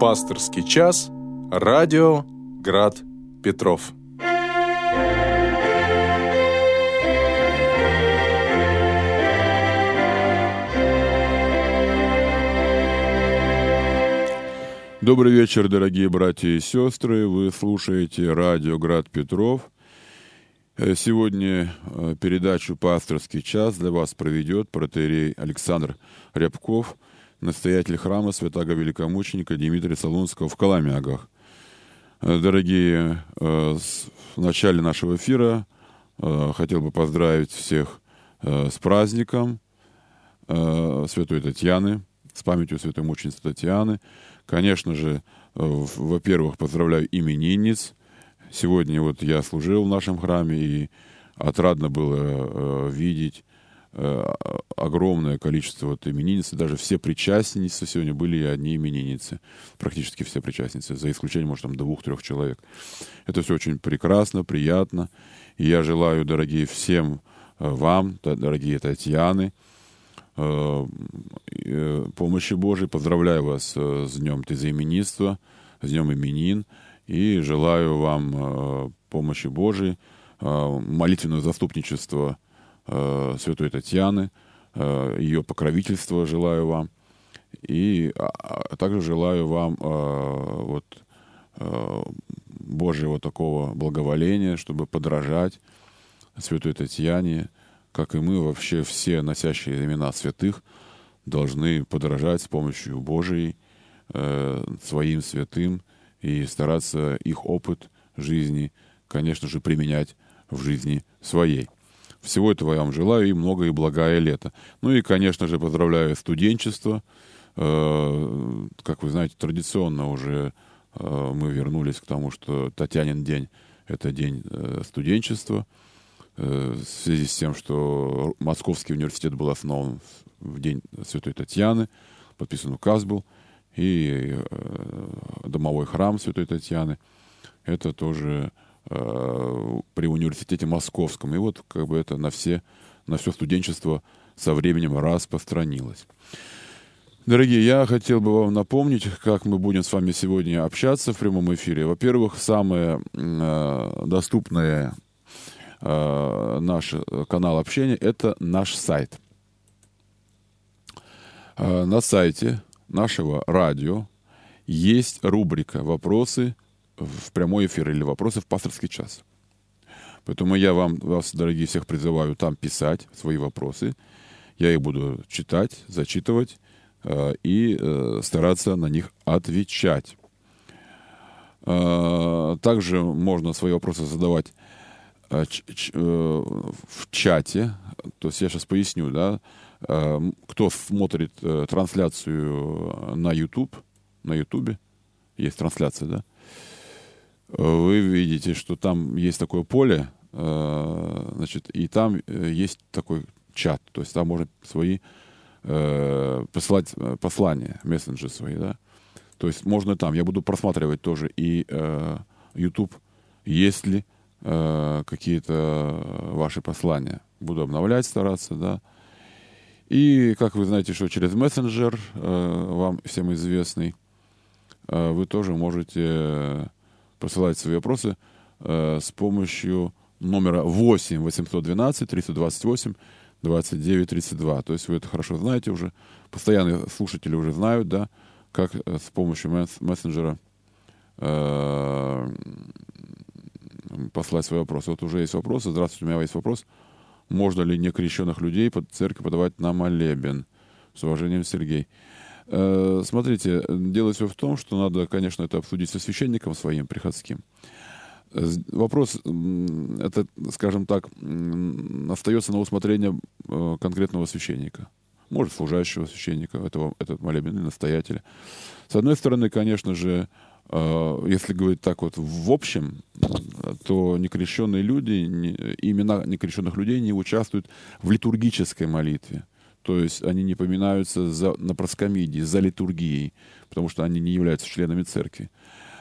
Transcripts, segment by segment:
Пасторский час. Радио Град Петров. Добрый вечер, дорогие братья и сестры. Вы слушаете радио Град Петров. Э, сегодня э, передачу «Пасторский час» для вас проведет протеерей Александр Рябков – настоятель храма святого великомученика Дмитрия Солунского в Коломягах. Э, дорогие, э, в начале нашего эфира э, хотел бы поздравить всех с праздником Святой Татьяны, с памятью Святой Мученицы Татьяны. Конечно же, во-первых, поздравляю именинниц. Сегодня вот я служил в нашем храме, и отрадно было видеть огромное количество вот именинниц, даже все причастницы сегодня были одни именинницы, практически все причастницы, за исключением, может, там двух-трех человек. Это все очень прекрасно, приятно, и я желаю, дорогие, всем э, вам, дорогие Татьяны, э, помощи Божией, поздравляю вас с Днем Тезаименинства, с Днем именин, и желаю вам помощи Божией, молитвенного заступничества э, святой Татьяны, э, ее покровительства желаю вам. И а, а также желаю вам э, вот, Божьего такого благоволения, чтобы подражать святой Татьяне, как и мы вообще все носящие имена святых должны подражать с помощью Божией своим святым и стараться их опыт жизни, конечно же, применять в жизни своей. Всего этого я вам желаю и много и благое лето. Ну и, конечно же, поздравляю студенчество. Э, как вы знаете, традиционно уже э, мы вернулись к тому, что Татьянин день — это день э, студенчества. В связи с тем, что Московский университет был основан в день Святой Татьяны, подписан указ был, и домовой храм Святой Татьяны — это тоже при университете московском. И вот как бы это на все, на все студенчество со временем распространилось. Дорогие, я хотел бы вам напомнить, как мы будем с вами сегодня общаться в прямом эфире. Во-первых, самое э, доступное э, наш канал общения – это наш сайт. Э, на сайте нашего радио есть рубрика «Вопросы в прямой эфир или вопросы в пасторский час. Поэтому я вам, вас, дорогие, всех призываю там писать свои вопросы. Я их буду читать, зачитывать э, и э, стараться на них отвечать. Э, также можно свои вопросы задавать э, ч, ч, э, в чате. То есть я сейчас поясню, да, э, кто смотрит э, трансляцию на YouTube, на YouTube, есть трансляция, да, вы видите, что там есть такое поле, э, значит, и там э, есть такой чат, то есть там можно свои э, посылать послания, мессенджеры свои, да. То есть можно там, я буду просматривать тоже и YouTube, есть ли какие-то ваши послания. Буду обновлять, стараться, да. И, как вы знаете, что через мессенджер, вам всем известный, вы тоже можете присылать свои вопросы э, с помощью номера 8 812 328 29 32. То есть вы это хорошо знаете уже. Постоянные слушатели уже знают, да, как э, с помощью мессенджера э, послать свои вопросы. Вот уже есть вопросы. Здравствуйте, у меня есть вопрос. Можно ли некрещенных людей под церковь подавать на молебен? С уважением, Сергей. Э, смотрите, дело все в том, что надо, конечно, это обсудить со священником своим приходским. Вопрос, это, скажем так, остается на усмотрение э, конкретного священника. Может, служащего священника, этого, этот молебен, настоятеля. С одной стороны, конечно же, э, если говорить так вот в общем, то некрещенные люди, имена некрещенных людей не участвуют в литургической молитве. То есть они не поминаются за, на проскомидии, за литургией, потому что они не являются членами церкви.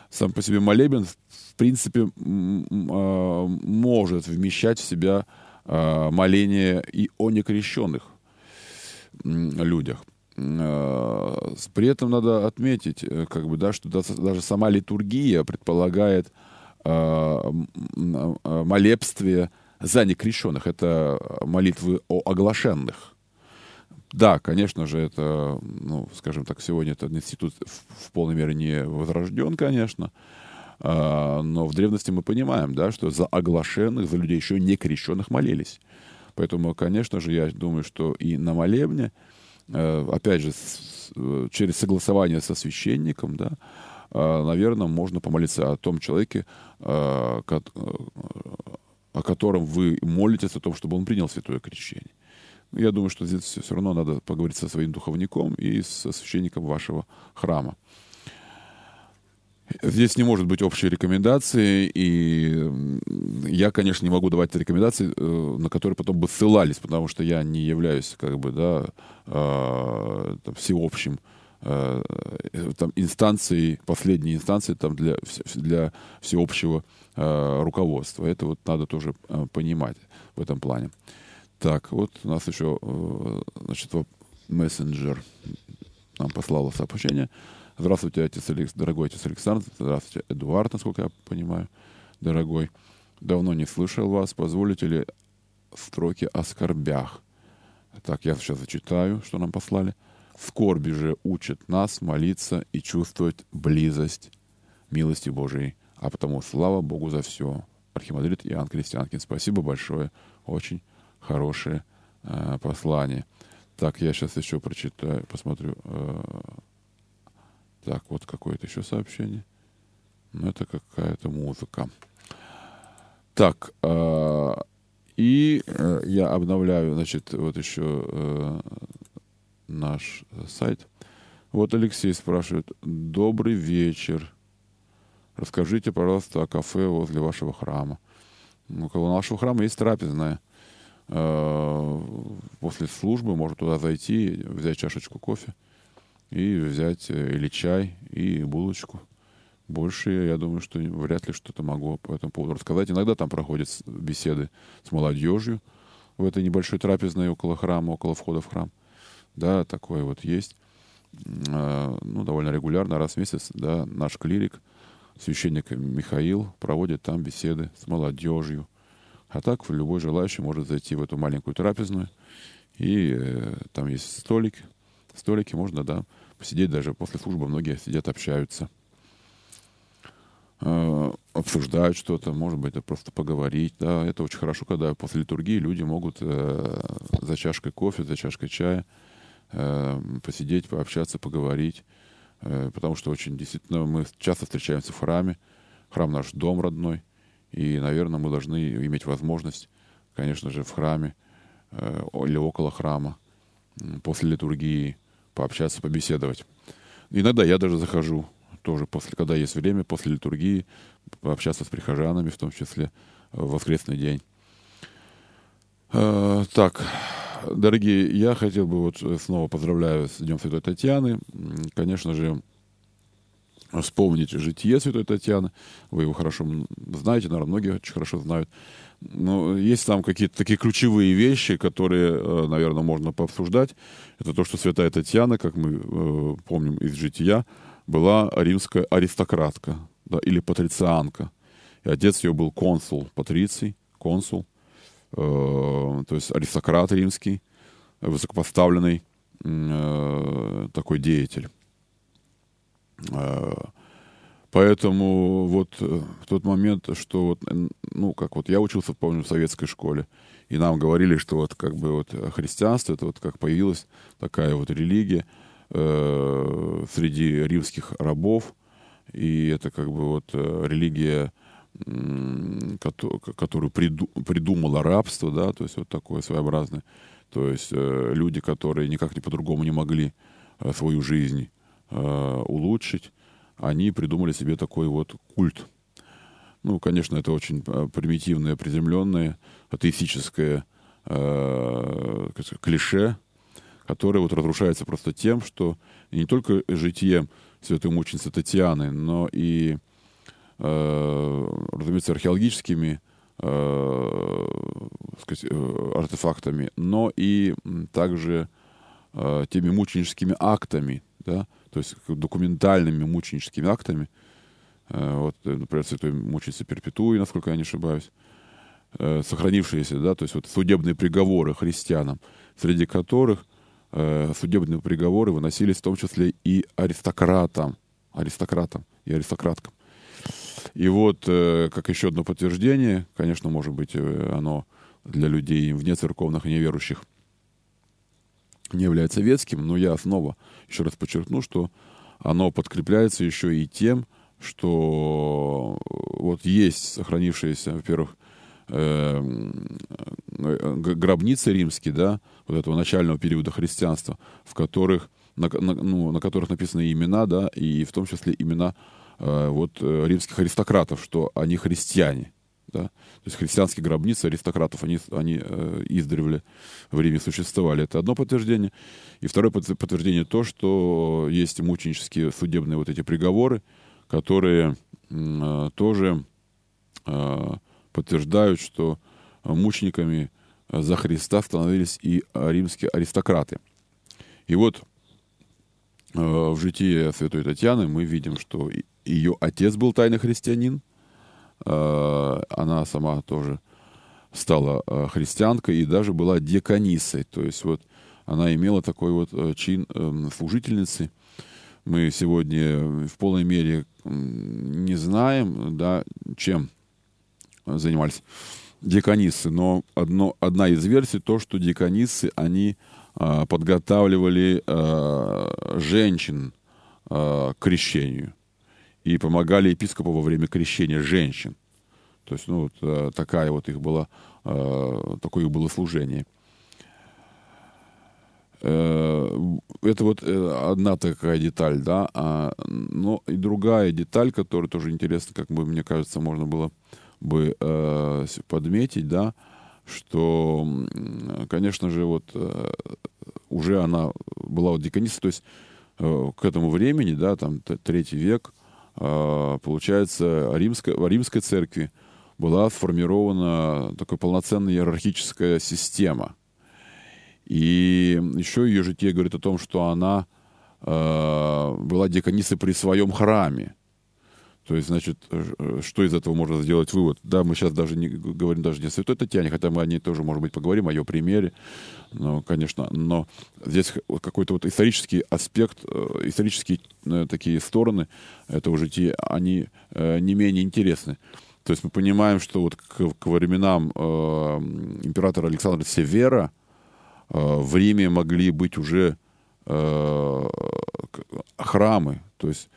Сам по себе молебен, в принципе, а, может вмещать в себя а, моление и о некрещенных людях. при этом надо отметить, как бы, да, что даже сама литургия предполагает молебствие за некрещенных. Это молитвы о оглашенных. Да, конечно же, это, ну, скажем так, сегодня этот институт в, в полной мере не возрожден, конечно, а, но в древности мы понимаем, да, что за оглашенных, за людей еще не крещенных молились. Поэтому, конечно же, я думаю, что и на молебне, э, опять же, с, через согласование со священником, да, э, наверное, можно помолиться о том человеке, э, о котором вы молитесь, о том, чтобы он принял святое крещение. Я думаю, что здесь все равно надо поговорить со своим духовником и со священником вашего храма. Здесь не может быть общей рекомендации, и я, конечно, не могу давать рекомендации, э, на которые потом бы ссылались, потому что я не являюсь, как бы, да, э, там, всеобщим э, там, инстанцией, последней инстанцией там, для, для всеобщего руководства. Это вот надо тоже понимать в этом плане. Так, вот у нас еще, значит, мессенджер нам послал сообщение. Здравствуйте, отец Алекс, дорогой отец Александр. Здравствуйте, Эдуард, насколько я понимаю, дорогой. Давно не слышал вас. Позволите ли строки о скорбях? Так, я сейчас зачитаю, что нам послали. Скорби же учат нас молиться и чувствовать близость милости Божией. А потому слава Богу за все. Архимандрит Иоанн Крестьянкин. Спасибо большое. Очень хорошее э, послание. Так, я сейчас еще прочитаю, посмотрю. Э, так, вот какое-то еще сообщение. Ну, это какая-то музыка. Так, э, и э, я обновляю, значит, вот еще э, наш сайт. Вот Алексей спрашивает. Добрый вечер. Расскажите, пожалуйста, о кафе возле вашего храма. У нашего храма есть трапезная. Э, после службы можно туда зайти, взять чашечку кофе и взять э, или чай, и булочку. Больше, я думаю, что вряд ли что-то могу по этому поводу рассказать. Иногда там проходят беседы с молодежью в этой небольшой трапезной около храма, около входа в храм. Да, такое вот есть. А, ну, довольно регулярно, раз в месяц, да, наш клирик, священник Михаил, проводит там беседы с молодежью. А так любой желающий может зайти в эту маленькую трапезную, и э, там есть столик, столики можно, да, посидеть даже после службы, многие сидят, общаются, э, обсуждают что-то, может быть, это просто поговорить, да, это очень хорошо, когда после литургии люди могут э, за чашкой кофе, за чашкой чая э, посидеть, пообщаться, поговорить, э, потому что очень действительно мы часто встречаемся в храме, храм наш дом родной, и, наверное, мы должны иметь возможность, конечно же, в храме э, или около храма после литургии пообщаться, побеседовать. Иногда я даже захожу, тоже после, когда есть время, после литургии, пообщаться с прихожанами, в том числе в воскресный день. Э, так, дорогие, я хотел бы вот снова поздравляю с Днем Святой Татьяны. Конечно же, вспомнить житие Святой Татьяны. Вы его хорошо знаете, наверное, многие очень хорошо знают. Но есть там какие-то такие ключевые вещи, которые, э, наверное, можно пообсуждать. Это то, что Святая Татьяна, как мы э, помним из жития, была римская аристократка да, или патрицианка. И отец ее был консул, патриций, консул, э, то есть аристократ римский, высокопоставленный э, такой деятель. Э, поэтому вот э, в тот момент, что вот, ну, как вот я учился, помню, в советской школе, и нам говорили, что вот как бы вот христианство, это вот как появилась такая вот религия э, среди римских рабов, и это как бы вот э, религия, которую придумала рабство, да, то есть вот такое своеобразное, то есть э, люди, которые никак не по-другому не могли э, свою жизнь э, улучшить, они придумали себе такой вот культ. Ну, конечно, это очень э, примитивное, приземленное, атеистическое э, клише, которое вот разрушается просто тем, что не только житием святой мученицы Татьяны, но и, разумеется, археологическими сказать, артефактами, но и также теми мученическими актами, да, то есть документальными мученическими актами. Э, вот, например, святой мученицы Перпетуи, насколько я не ошибаюсь, э, сохранившиеся, да, то есть вот судебные приговоры христианам, среди которых э, судебные приговоры выносились в том числе и аристократам, аристократам и аристократкам. И вот, э, как еще одно подтверждение, конечно, может быть, э, оно для людей вне церковных и неверующих не является ветским, но я снова еще раз подчеркну, что оно подкрепляется еще и тем, что вот есть сохранившиеся, во-первых, э, гробницы римские, да, вот этого начального периода христианства, в которых, на, на, ну, на которых написаны имена, да, и в том числе имена Э, вот э, римских аристократов, что они христиане. Да? То есть христианские гробницы аристократов, они, они э, издревле в Риме существовали. Это одно подтверждение. И второе подтверждение то, что есть мученические судебные вот эти приговоры, которые э, тоже э, подтверждают, что мучениками за Христа становились и римские аристократы. И вот э, в житии святой Татьяны мы видим, что ее отец был тайный христианин. Э, она сама тоже стала э, христианкой и даже была деканисой. То есть вот она имела такой вот э, чин эм, служительницы. Мы сегодня в полной мере не знаем, да, чем занимались деканисы, но одно, одна из версий то, что деканисы, они подготавливали женщин к крещению и помогали епископу во время крещения женщин. То есть, ну, вот э, такая вот их была, э, такое их было служение. Э, это вот одна такая деталь, да. А, но и другая деталь, которая тоже интересна, как бы, мне кажется, можно было бы подметить, да, что, конечно же, вот уже она была вот деканистой, то есть к этому времени, да, там, третий век, получается, римская, в римской церкви была сформирована такая полноценная иерархическая система. И еще ее житие говорит о том, что она э, была деканисой при своем храме. То есть, значит, э, что из этого можно сделать вывод? Да, мы сейчас даже не говорим даже не о Святой Татьяне, хотя мы о ней тоже, может быть, поговорим, о ее примере, но, конечно, но здесь какой-то вот исторический аспект, э, исторические э, такие стороны этого жития, они не менее интересны. То есть мы понимаем, что вот к, к временам э, императора Александра Севера э, в Риме могли быть уже э, храмы, то есть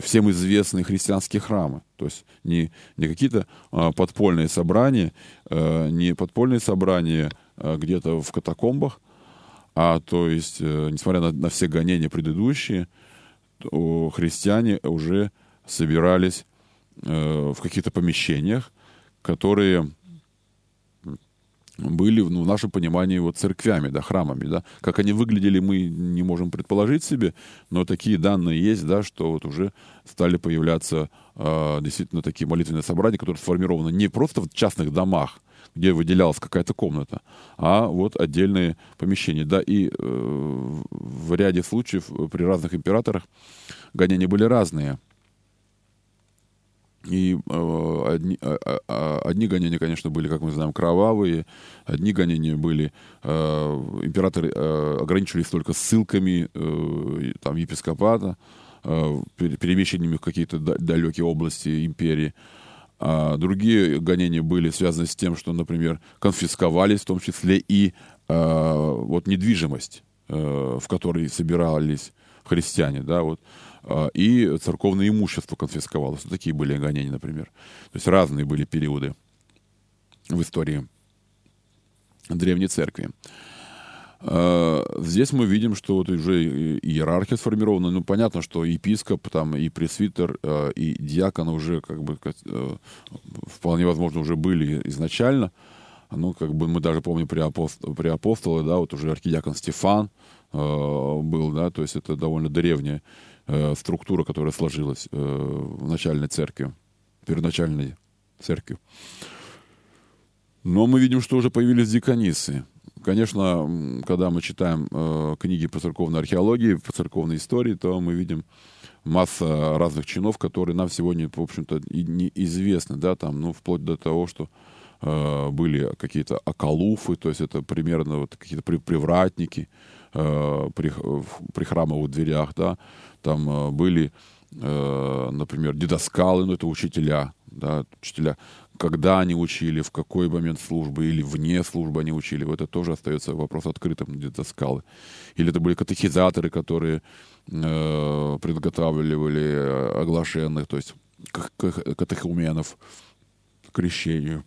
всем известные христианские храмы. То есть не, не какие-то а, подпольные собрания, а, не подпольные собрания а, где-то в катакомбах, а то есть, а, несмотря на, на все гонения предыдущие, то христиане уже собирались а, в каких-то помещениях, которые были ну, в нашем понимании вот церквями, да, храмами, да. Как они выглядели, мы не можем предположить себе, но такие данные есть, да, что вот уже стали появляться э, действительно такие молитвенные собрания, которые сформированы не просто в частных домах, где выделялась какая-то комната, а вот отдельные помещения. Да, и э, в ряде случаев при разных императорах гонения были разные. И э, одни, э, э, одни гонения, конечно, были, как мы знаем, кровавые, одни гонения были, э, императоры э, ограничивались только ссылками э, там, епископата, э, перемещениями в какие-то далекие области империи. А другие гонения были связаны с тем, что, например, конфисковались в том числе и э, вот недвижимость, э, в которой собирались христиане, да, вот. А, и церковное имущество конфисковалось. Вот такие были гонения, например. То есть разные были периоды в истории Древней Церкви. А, здесь мы видим, что вот уже иерархия сформирована. Ну, понятно, что епископ, там, и пресвитер, а, и диакон уже, как бы, вполне возможно, уже были изначально. Ну, как бы мы даже помним при, апостол, при апостоле, да, вот уже архидиакон Стефан был, да, то есть это довольно древняя э, структура, которая сложилась э, в начальной церкви, первоначальной церкви. Но мы видим, что уже появились деканисы. конечно, когда мы читаем э, книги по церковной археологии, по церковной истории, то мы видим масса разных чинов, которые нам сегодня, в общем-то, и неизвестны, да, там, ну, вплоть до того, что э, были какие-то околуфы, то есть это примерно вот какие-то привратники э, при, при храмовых дверях, да, там э, были, э, например, дедоскалы, ну, это учителя, да, учителя, когда они учили, в какой момент службы или вне службы они учили, вот это тоже остается вопрос открытым, где-то скалы. Или это были катехизаторы, которые э, подготавливали оглашенных, то есть катехуменов к крещению.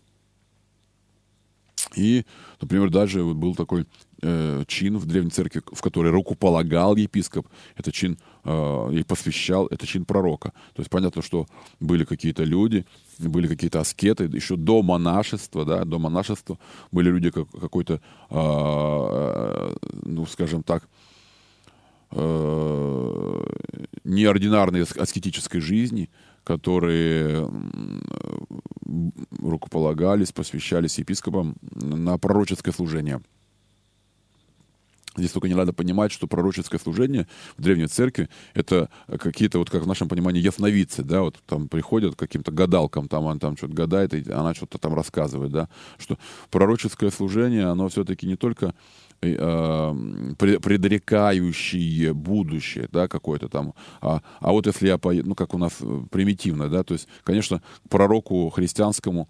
И, например, даже вот был такой э, чин в Древней Церкви, в который руку полагал епископ. Это чин э, и посвящал, это чин пророка. То есть понятно, что были какие-то люди, были какие-то аскеты, еще до монашества, да, до монашества были люди как, какой-то, э, ну, скажем так, э, неординарной аскетической жизни, которые рукополагались, посвящались епископам на пророческое служение. Здесь только не надо понимать, что пророческое служение в Древней Церкви — это какие-то, вот как в нашем понимании, ясновидцы, да, вот там приходят к каким-то гадалкам, там она там что-то гадает, и она что-то там рассказывает, да, что пророческое служение, оно все-таки не только э, предрекающие будущее, да, какое-то там. А, а вот если я поеду, ну, как у нас э, примитивно, да, то есть, конечно, пророку христианскому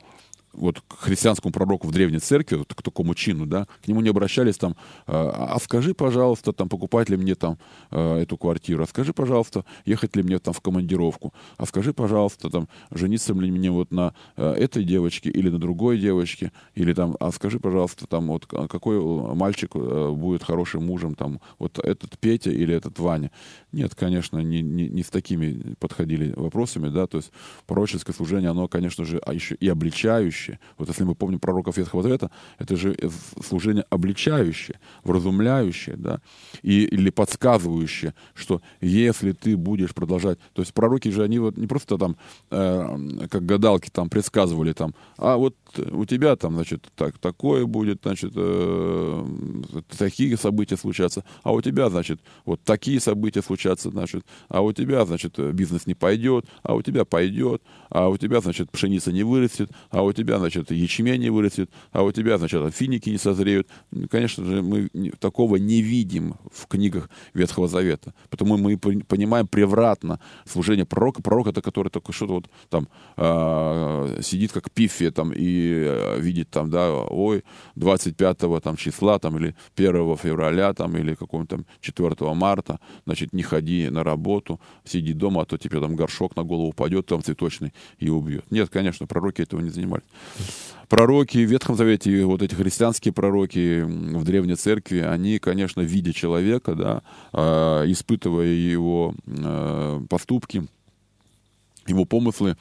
вот к христианскому пророку в древней церкви, вот, к такому чину, да, к нему не обращались там, а, а скажи, пожалуйста, там, покупать ли мне там а, эту квартиру, а скажи, пожалуйста, ехать ли мне там в командировку, а скажи, пожалуйста, там, жениться ли мне вот на а, этой девочке или на другой девочке, или там, а скажи, пожалуйста, там, вот какой мальчик а, будет хорошим мужем, там, вот этот Петя или этот Ваня. Нет, конечно, не, не, не с такими подходили вопросами, да, то есть пророческое служение, оно, конечно же, а еще и обличающее. Вот если мы помним пророков Ветхого Завета, это же служение обличающее, вразумляющее, да, и, или подсказывающее, что если ты будешь продолжать... То есть пророки же, они вот не просто там, э, как гадалки там предсказывали там, а вот у тебя там, значит, так, такое будет, значит, э, такие события случатся, а у тебя, значит, вот такие события случатся, значит, а у тебя, значит, бизнес не пойдет, а у тебя пойдет, а у тебя, значит, пшеница не вырастет, а у тебя значит, ячмень не вырастет, а у тебя, значит, финики не созреют. Конечно же, мы такого не видим в книгах Ветхого Завета. Потому мы понимаем превратно служение пророка. Пророк это который только что-то вот там э, сидит как пифия там и э, видит там, да, ой, 25 там числа там или 1 февраля там или какого-нибудь там 4 марта, значит, не ходи на работу, сиди дома, а то тебе там горшок на голову упадет там цветочный и убьет. Нет, конечно, пророки этого не занимались. Пророки в Ветхом Завете, вот эти христианские пророки в Древней Церкви, они, конечно, видя человека, да, а, испытывая его а, поступки, его помыслы,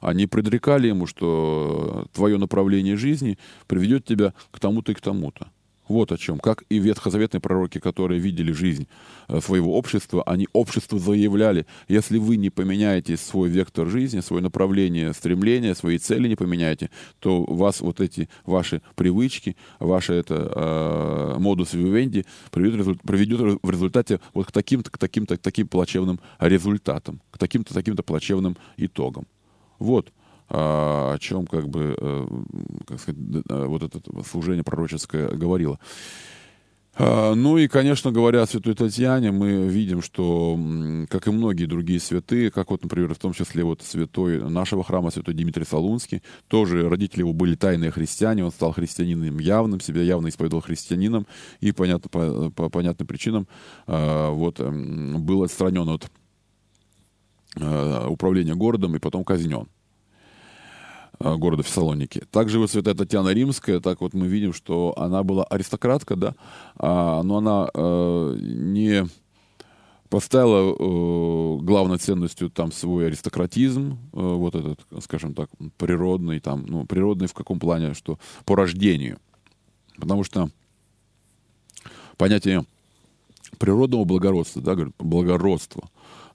они предрекали ему, что твое направление жизни приведет тебя к тому-то и к тому-то. Вот о чем. Как и ветхозаветные пророки, которые видели жизнь э, своего общества, они обществу заявляли, если вы не поменяете свой вектор жизни, свое направление стремления, свои цели не поменяете, то вас вот эти ваши привычки, ваши это э, модус вивенди приведет, приведет в результате вот к таким-то, к таким-то, к таким плачевным результатам, к таким-то, таким-то плачевным итогам. Вот о чем как бы, э, как сказать, э, вот это служение пророческое говорило. А, ну и, конечно, говоря о святой Татьяне, мы видим, что, как и многие другие святые, как вот, например, в том числе вот святой нашего храма, святой Дмитрий Солунский, тоже родители его были тайные христиане, он стал христианином явным, себя явно исповедовал христианином, и понятно, по, по понятным причинам а, вот, был отстранен от управления городом и потом казнен. Э, города Фессалоники. Также вот святая Татьяна Римская, так вот мы видим, что она была аристократка, да, а, но она э, не поставила э, главной ценностью там свой аристократизм, э, вот этот, скажем так, природный, там, ну, природный в каком плане, что по рождению. Потому что понятие природного благородства, да, говорят, благородство,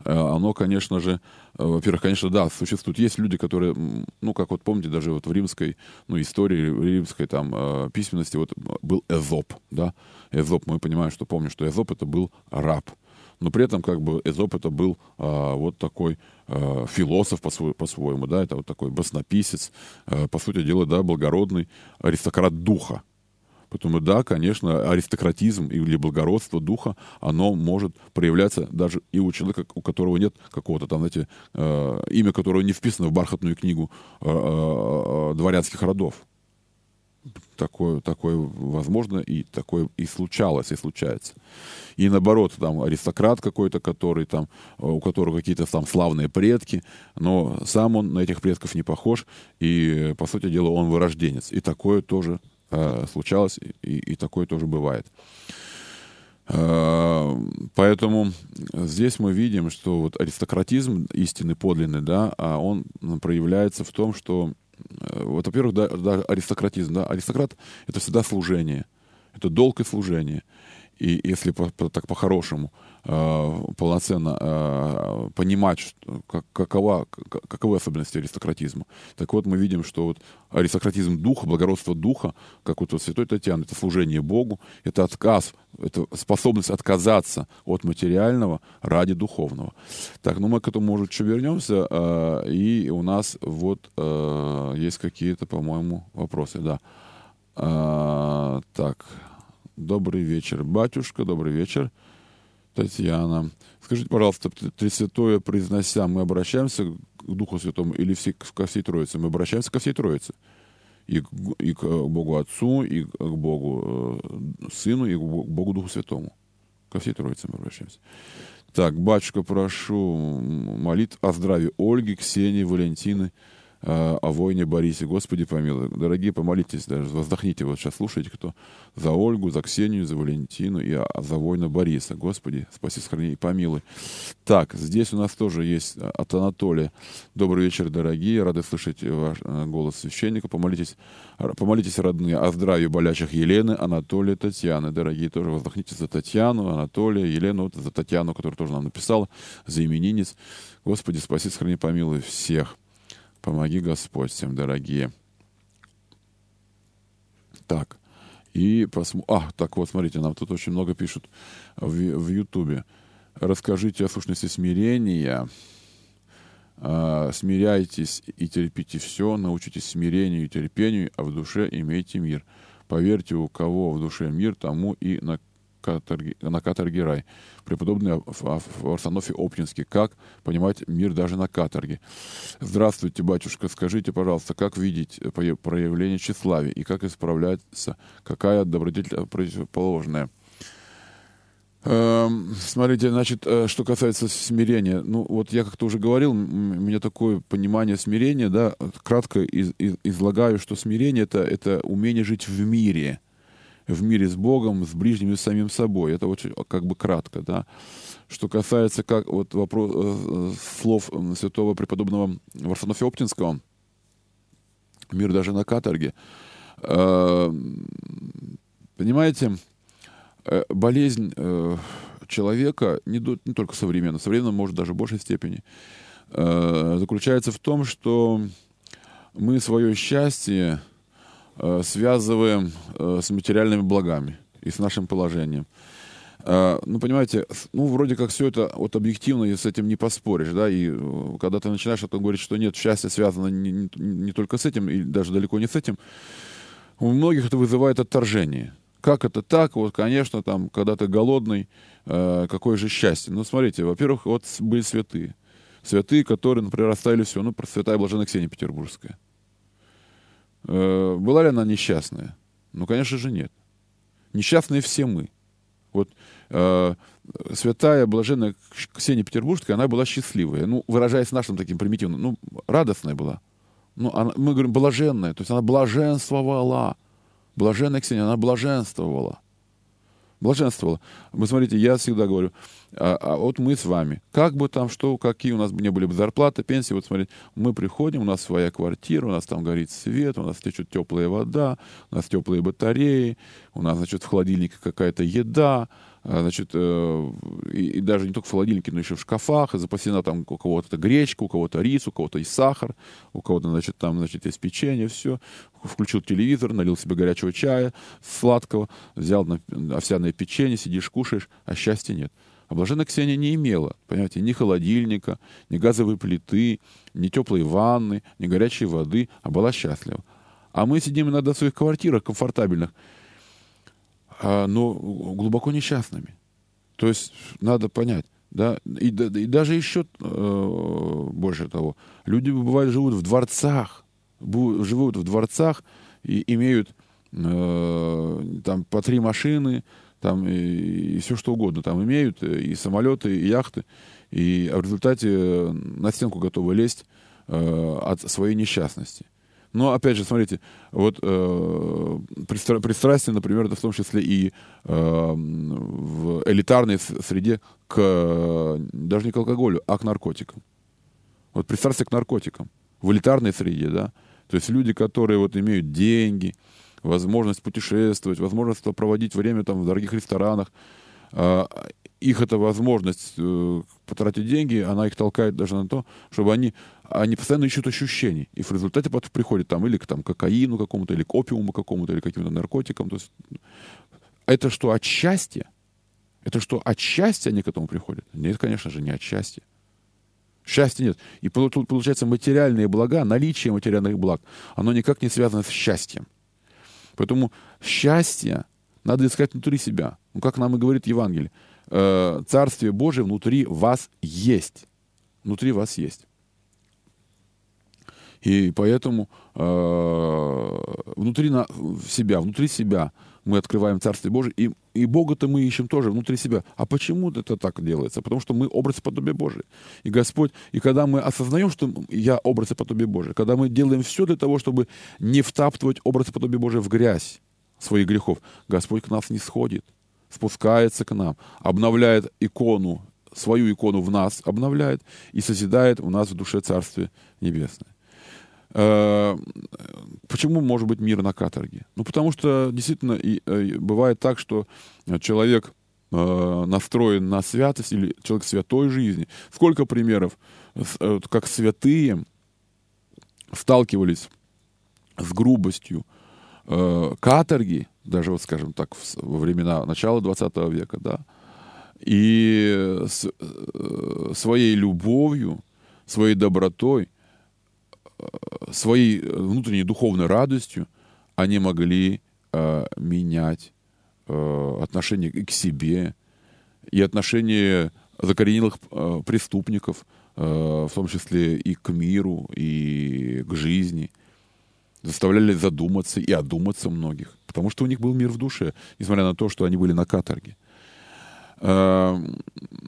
оно, конечно же, во-первых, конечно, да, существуют. Есть люди, которые, ну, как вот помните, даже вот в римской, ну, истории, римской там письменности вот был Эзоп, да. Эзоп, мы понимаем, что помню, что Эзоп это был раб. Но при этом как бы Эзоп это был а, вот такой а, философ по-своему, по да, это вот такой баснописец, а, по сути дела, да, благородный аристократ духа. Поэтому, да, конечно, аристократизм или благородство духа, оно может проявляться даже и у человека, у которого нет какого-то там, знаете, э, имя которого не вписано в бархатную книгу э, э, дворянских родов. Такое, такое возможно, и такое и случалось, и случается. И наоборот, там аристократ какой-то, который там, у которого какие-то там славные предки, но сам он на этих предков не похож, и, по сути дела, он вырожденец. И такое тоже э, случалось, и, и такое тоже бывает. Э, поэтому здесь мы видим, что вот аристократизм истинный, подлинный, да, а он проявляется в том, что, э, вот, во-первых, да, да, аристократизм, да, аристократ — это всегда служение, это долг и служение. И если по, по, так по-хорошему, э, полноценно э, понимать, что, как, какова, как, каковы особенности аристократизма, так вот мы видим, что вот аристократизм духа, благородство духа, как вот у Святой Татьяны, это служение Богу, это отказ, это способность отказаться от материального ради духовного. Так, ну мы к этому, может, еще вернемся, э, и у нас вот э, есть какие-то, по-моему, вопросы, да. Э, так, Добрый вечер, батюшка, добрый вечер, Татьяна. Скажите, пожалуйста, Тресвятое произнося, мы обращаемся к Духу Святому или все, ко всей Троице? Мы обращаемся ко всей Троице. И и к Богу Отцу, и к Богу э, Сыну, и к Богу Духу Святому. Ко всей Троице мы обращаемся. Так, батюшка, прошу молитв о здравии Ольги, Ксении, Валентины, о войне Борисе. Господи помилуй. Дорогие, помолитесь даже, воздохните. Вот сейчас слушайте, кто за Ольгу, за Ксению, за Валентину и за воина Бориса. Господи, спаси, сохрани и помилуй. Так, здесь у нас тоже есть а, от Анатолия. Добрый вечер, дорогие. Рады слышать ваш э, голос священника. Помолитесь, помолитесь, родные, о здравии болящих Елены, Анатолия, Татьяны. Дорогие, тоже воздохните за Татьяну, Анатолия, Елену, вот за Татьяну, которая тоже нам написала, за именинец. Господи, спаси, сохрани, помилуй всех. Помоги, Господь, всем дорогие. Так, и посмотрим. А, так вот, смотрите, нам тут очень много пишут в, Ютубе. Расскажите о сущности смирения. А, смиряйтесь и терпите все, научитесь смирению и терпению, а в душе имейте мир. Поверьте, у кого в душе мир, тому и на каторги, на каторге рай. Преподобный Арсенофий Оптинский. Как понимать мир даже на каторге? Здравствуйте, батюшка. Скажите, пожалуйста, как видеть проявление тщеславия и как исправляться? Какая добродетель противоположная? Эм, смотрите, значит, э, что касается смирения, ну вот я как-то уже говорил, у меня такое понимание смирения, да, кратко из, из, излагаю, что смирение это это умение жить в мире, в мире с Богом, с ближними, с самим собой. Это очень как бы кратко, да. Что касается как вот вопрос э, слов святого преподобного Варсонофия Оптинского, мир даже на каторге. Э, понимаете, э, болезнь э, человека, не, не только современная, современная может даже в большей степени, э, заключается в том, что мы свое счастье Э, связываем э, с материальными благами и с нашим положением. Э, ну, понимаете, ну, вроде как все это вот объективно, и с этим не поспоришь, да, и когда ты начинаешь это говорить, что нет, счастье связано не, не, не только с этим, и даже далеко не с этим, у многих это вызывает отторжение. Как это так? Вот, конечно, там, когда ты голодный, э, какое же счастье. Ну, смотрите, во-первых, вот были святые. Святые, которые, например, оставили все. Ну, святая Блаженная Ксения Петербургская. Э, была ли она несчастная? Ну, конечно же, нет. Несчастные все мы. Вот э, святая, блаженная Ксения Петербургская, она была счастливая. Ну, выражаясь нашим таким примитивным, ну, радостная была. Ну, она, мы говорим блаженная, то есть она блаженствовала. Блаженная Ксения, она блаженствовала блаженствовала. Вы смотрите, я всегда говорю, а, а вот мы с вами, как бы там что, какие у нас не были бы зарплаты, пенсии, вот смотрите, мы приходим, у нас своя квартира, у нас там горит свет, у нас течет теплая вода, у нас теплые батареи, у нас, значит, в холодильнике какая-то еда, значит, э, и, и даже не только в холодильнике, но еще в шкафах, и запасена там у кого-то гречка, у кого-то рис, у кого-то есть сахар, у кого-то, значит, там, значит, есть печенье, все. Включил телевизор, налил себе горячего чая сладкого, взял овсяное печенье, сидишь, кушаешь, а счастья нет. А блаженная Ксения не имела, понимаете, ни холодильника, ни газовой плиты, ни теплой ванны, ни горячей воды, а была счастлива. А мы сидим иногда в своих квартирах комфортабельных, а, но глубоко несчастными. То есть надо понять, да, и, и даже еще э, больше того, люди бывают живут в дворцах, живут в дворцах и имеют э, там по три машины, там и, и все что угодно, там имеют и самолеты, и яхты, и в результате на стенку готовы лезть э, от своей несчастности. Но, опять же, смотрите, вот э, пристра- пристрастие, например, это в том числе и э, в элитарной среде к, даже не к алкоголю, а к наркотикам. Вот пристрастие к наркотикам в элитарной среде, да. То есть люди, которые вот имеют деньги, возможность путешествовать, возможность проводить время там в дорогих ресторанах, э, их эта возможность э, потратить деньги, она их толкает даже на то, чтобы они они постоянно ищут ощущений. И в результате потом приходят там или к там, кокаину какому-то, или к опиуму какому-то, или к каким-то наркотикам. То есть, это что, от счастья? Это что, от счастья они к этому приходят? Нет, конечно же, не от счастья. Счастья нет. И получается материальные блага, наличие материальных благ, оно никак не связано с счастьем. Поэтому счастье надо искать внутри себя. Ну, как нам и говорит Евангелие, э, Царствие Божие внутри вас есть. Внутри вас есть. И поэтому э, внутри на, себя, внутри себя мы открываем Царствие Божие, и, и Бога-то мы ищем тоже внутри себя. А почему это так делается? Потому что мы образ и подобие Божие. И Господь, и когда мы осознаем, что я образ и подобие Божие, когда мы делаем все для того, чтобы не втаптывать образ и подобие Божие в грязь своих грехов, Господь к нас не сходит, спускается к нам, обновляет икону, свою икону в нас обновляет и созидает в нас в душе Царствие Небесное. Э, почему может быть мир на каторге? Ну, потому что действительно и, и бывает так, что человек э, настроен на святость или человек святой жизни. Сколько примеров, э, как святые сталкивались с грубостью э, каторги, даже вот, скажем так, во времена начала 20 века, да, и с, э, своей любовью, своей добротой своей внутренней духовной радостью они могли э, менять э, отношение к себе, и отношение закоренелых э, преступников, э, в том числе и к миру, и к жизни. Заставляли задуматься и одуматься многих, потому что у них был мир в душе, несмотря на то, что они были на каторге. Э,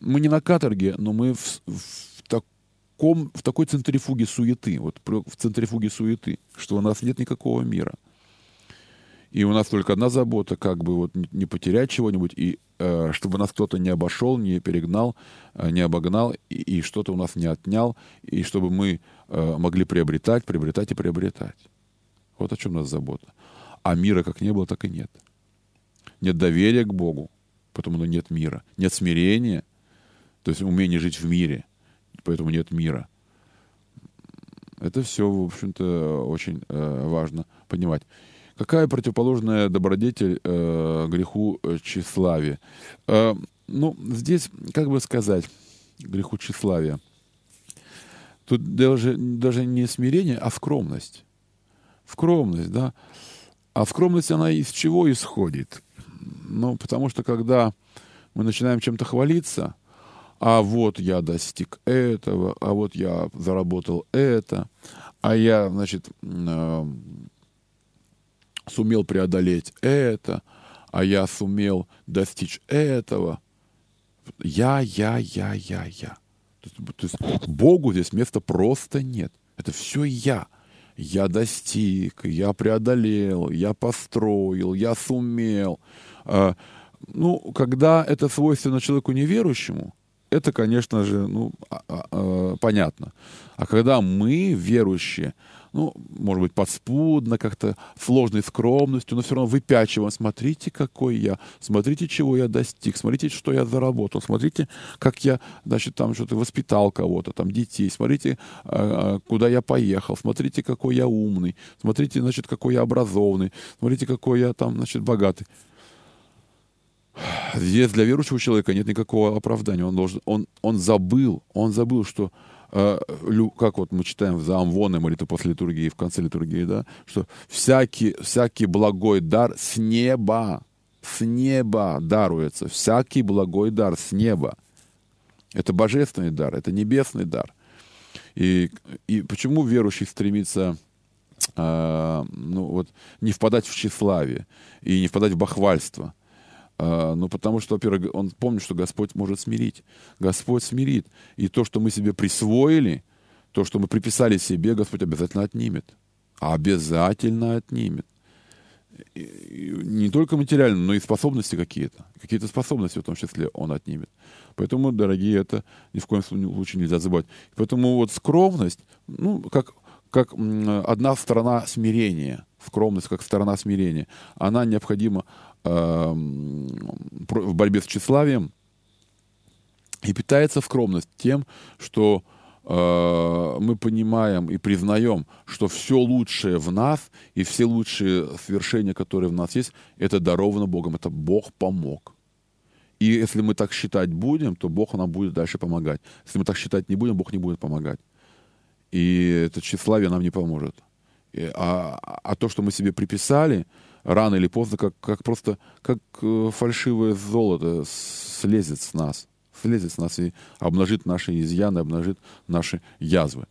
мы не на каторге, но мы в, в таком, в такой центрифуге суеты, вот в центрифуге суеты, что у нас нет никакого мира. И у нас только одна забота, как бы вот не потерять чего-нибудь, и э, чтобы нас кто-то не обошел, не перегнал, э, не обогнал, и, и что-то у нас не отнял, и чтобы мы э, могли приобретать, приобретать и приобретать. Вот о чем у нас забота. А мира как не было, так и нет. Нет доверия к Богу, потому что нет мира. Нет смирения, то есть умение жить в мире – поэтому нет мира. Это все, в общем-то, очень э, важно понимать. Какая противоположная добродетель э, греху э, тщеславия? Э, ну, здесь, как бы сказать, греху тщеславия. Тут даже, даже не смирение, а скромность. Скромность, да. А скромность, она из чего исходит? Ну, потому что когда мы начинаем чем-то хвалиться, а вот я достиг этого, а вот я заработал это, а я, значит, э, сумел преодолеть это, а я сумел достичь этого. Я, я, я, я, я. То есть, то есть Богу здесь места просто нет. Это все я. Я достиг, я преодолел, я построил, я сумел. А, ну, когда это свойственно человеку неверующему, это, конечно же, ну, а, а, понятно. А когда мы, верующие, ну, может быть, подспудно, как-то сложной скромностью, но все равно выпячиваем. Смотрите, какой я, смотрите, чего я достиг, смотрите, что я заработал, смотрите, как я, значит, там что-то воспитал кого-то, там, детей, смотрите, а, а, куда я поехал, смотрите, какой я умный, смотрите, значит, какой я образованный, смотрите, какой я там, значит, богатый. Здесь для верующего человека нет никакого оправдания. Он, должен, он, он забыл, он забыл, что как вот мы читаем в Заамвоне молитву после литургии, в конце литургии, да, что всякий, всякий благой дар с неба, с неба даруется, всякий благой дар с неба. Это божественный дар, это небесный дар. И, и почему верующий стремится э, ну, вот, не впадать в тщеславие и не впадать в бахвальство – а, ну, потому что, во-первых, он помнит, что Господь может смирить. Господь смирит. И то, что мы себе присвоили, то, что мы приписали себе, Господь обязательно отнимет. Обязательно отнимет. И не только материально, но и способности какие-то. Какие-то способности в том числе он отнимет. Поэтому, дорогие, это ни в коем случае нельзя забывать. Поэтому вот скромность, ну, как, как одна сторона смирения, скромность как сторона смирения, она необходима в борьбе с тщеславием и питается скромность тем, что э, мы понимаем и признаем, что все лучшее в нас и все лучшие свершения, которые в нас есть, это даровано Богом, это Бог помог. И если мы так считать будем, то Бог нам будет дальше помогать. Если мы так считать не будем, Бог не будет помогать. И это тщеславие нам не поможет. И, а, а то, что мы себе приписали, рано или поздно, как, как просто, как э, фальшивое золото слезет с нас, слезет с нас и обнажит наши изъяны, обнажит наши язвы.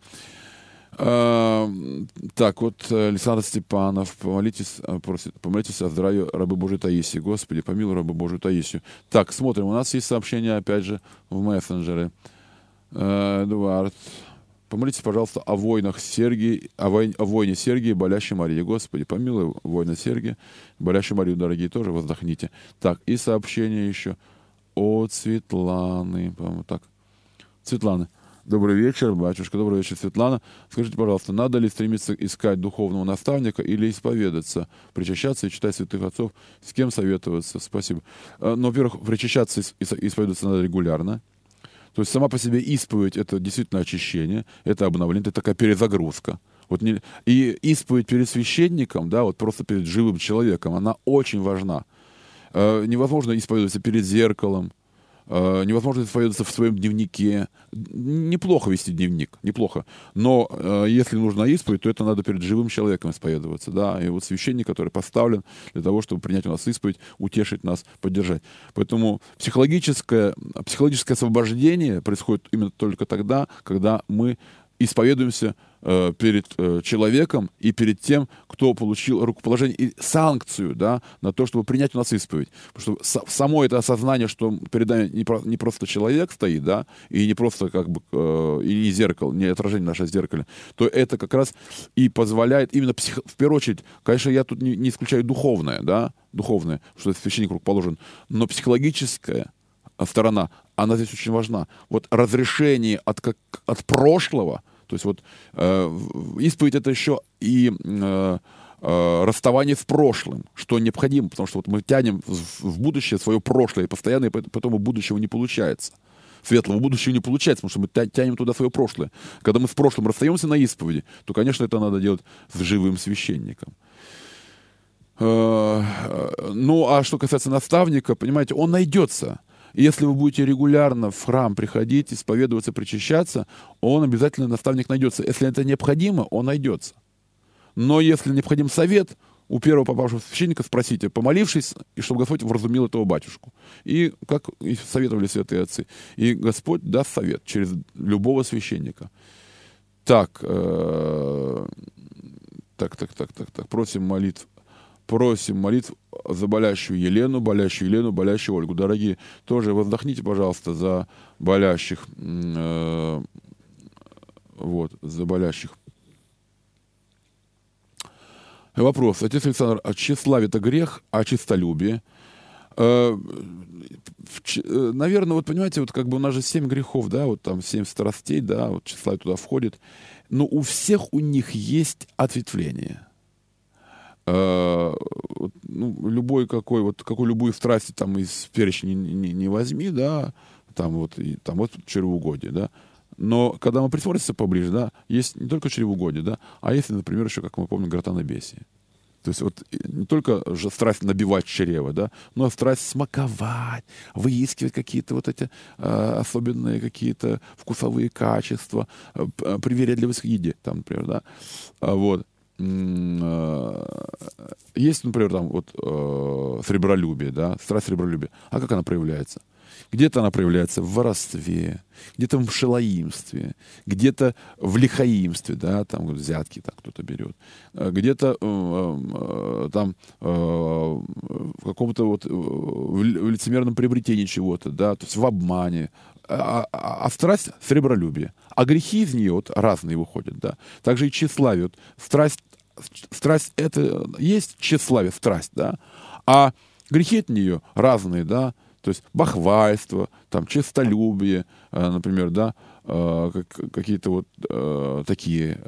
А, так, вот Александр Степанов, помолитесь, э, просит, помолитесь о здравии рабы Божьей Таисии. Господи, помилуй рабы Божию Таисию. Так, смотрим, у нас есть сообщение, опять же, в мессенджере. Э, Эдуард, Помолитесь, пожалуйста, о войнах Сергии, о, войне, о войне Сергии, болящей Марии. Господи, помилуй война Сергия, болящей Марию, дорогие, тоже воздохните. Так, и сообщение еще от Светланы. По-моему, так. Светланы. Добрый вечер, батюшка. Добрый вечер, Светлана. Скажите, пожалуйста, надо ли стремиться искать духовного наставника или исповедаться, причащаться и читать святых отцов? С кем советоваться? Спасибо. Э, ну, во-первых, причащаться и исповедоваться надо регулярно. То есть сама по себе исповедь — это действительно очищение, это обновление, это такая перезагрузка. Вот не, и исповедь перед священником, да, вот просто перед живым человеком, она очень важна. Э, невозможно исповедоваться перед зеркалом, невозможно исповедоваться в своем дневнике. Неплохо вести дневник, неплохо. Но э, если нужна исповедь, то это надо перед живым человеком исповедоваться. Да? И вот священник, который поставлен для того, чтобы принять у нас исповедь, утешить нас, поддержать. Поэтому психологическое, психологическое освобождение происходит именно только тогда, когда мы исповедуемся э, перед э, человеком и перед тем, кто получил рукоположение и санкцию да, на то, чтобы принять у нас исповедь. Потому что само это осознание, что перед нами не, про, не просто человек стоит, да, и не просто как бы, э, и не зеркало, не отражение наше зеркале, то это как раз и позволяет именно, псих, в первую очередь, конечно, я тут не исключаю духовное, да, духовное, что священник рукоположен, но психологическое, сторона, она здесь очень важна. Вот разрешение от, как, от прошлого, то есть вот э, исповедь это еще и э, э, расставание с прошлым, что необходимо, потому что вот мы тянем в, в будущее свое прошлое постоянно, и потом у будущего не получается светлого будущего не получается, потому что мы тянем туда свое прошлое. Когда мы с прошлым расстаемся на исповеди, то, конечно, это надо делать с живым священником. Э, э, ну, а что касается наставника, понимаете, он найдется. Если вы будете регулярно в храм приходить, исповедоваться, причащаться, он обязательно, наставник найдется. Если это необходимо, он найдется. Но если необходим совет, у первого попавшего священника спросите, помолившись, и чтобы Господь вразумил этого батюшку. И как и советовали святые отцы. И Господь даст совет через любого священника. Так, э, так, так, так, так, так, просим молитв просим молитв за болящую Елену, болящую Елену, болящую Ольгу. Дорогие, тоже воздохните, пожалуйста, за болящих. Э, вот, за болящих. Вопрос. Отец Александр, а тщеславие это грех, а чистолюбие? Э, э, наверное, вот понимаете, вот как бы у нас же семь грехов, да, вот там семь страстей, да, вот числа туда входит. Но у всех у них есть ответвление. Э, ну, любой какой, вот какой любую страсти там из перечня не, не, не возьми, да, там вот, и, там вот чревоугодие, да. Но когда мы присмотримся поближе, да, есть не только чревоугодие, да, а есть, например, еще, как мы помним, гротанобесие. То есть вот не только же страсть набивать чрево, да, но страсть смаковать, выискивать какие-то вот эти э, особенные какие-то вкусовые качества, э, привередливость к еде, там, например, да. А вот. Э, есть, например, там вот э, сребролюбие, да, страсть сребролюбия. А как она проявляется? Где-то она проявляется в воровстве, где-то в шелоимстве, где-то в лихаимстве, да, там взятки так кто-то берет, э, где-то э, э, там э, в каком-то вот в лицемерном приобретении чего-то, да, то есть в обмане, а, а, а страсть — сребролюбие. А грехи из нее вот разные выходят, да. Также и тщеславие. Вот страсть, страсть — это есть тщеславие, страсть, да. А грехи от нее разные, да. То есть бахвальство, там, честолюбие, э, например, да, э, какие-то вот э, такие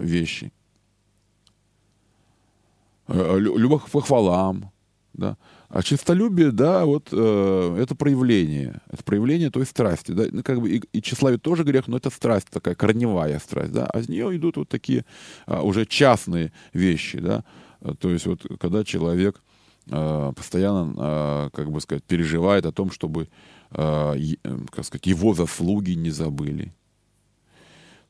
вещи. Любовь к похвалам, да. А честолюбие, да, вот э, это проявление, это проявление той страсти, да, ну, как бы и, и тщеславие тоже грех, но это страсть такая корневая страсть, да, а из нее идут вот такие а, уже частные вещи, да, то есть вот когда человек Э, постоянно, э, как бы сказать, переживает о том, чтобы, э, как сказать, его заслуги не забыли.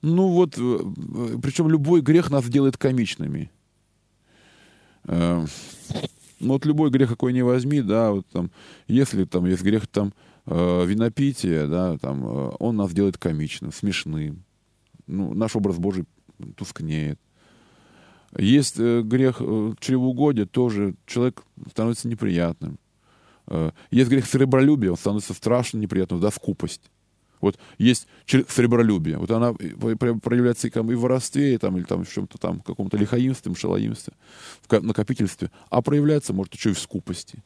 Ну вот, причем любой грех нас делает комичными. Ну вот любой грех, какой не возьми, да, вот там, если там есть грех там винопития, да, там, он нас делает комичным, смешным. Ну, наш образ Божий тускнеет. Есть э, грех э, чревоугодия, тоже человек становится неприятным. Э, есть грех сребролюбия, он становится страшно неприятным, да, скупость. Вот есть сребролюбие. Вот она проявляется и, там, и в воровстве, и, там, или там, в чем-то там, каком-то лихаимстве, шалоимстве, в накопительстве. А проявляется, может, еще и в скупости.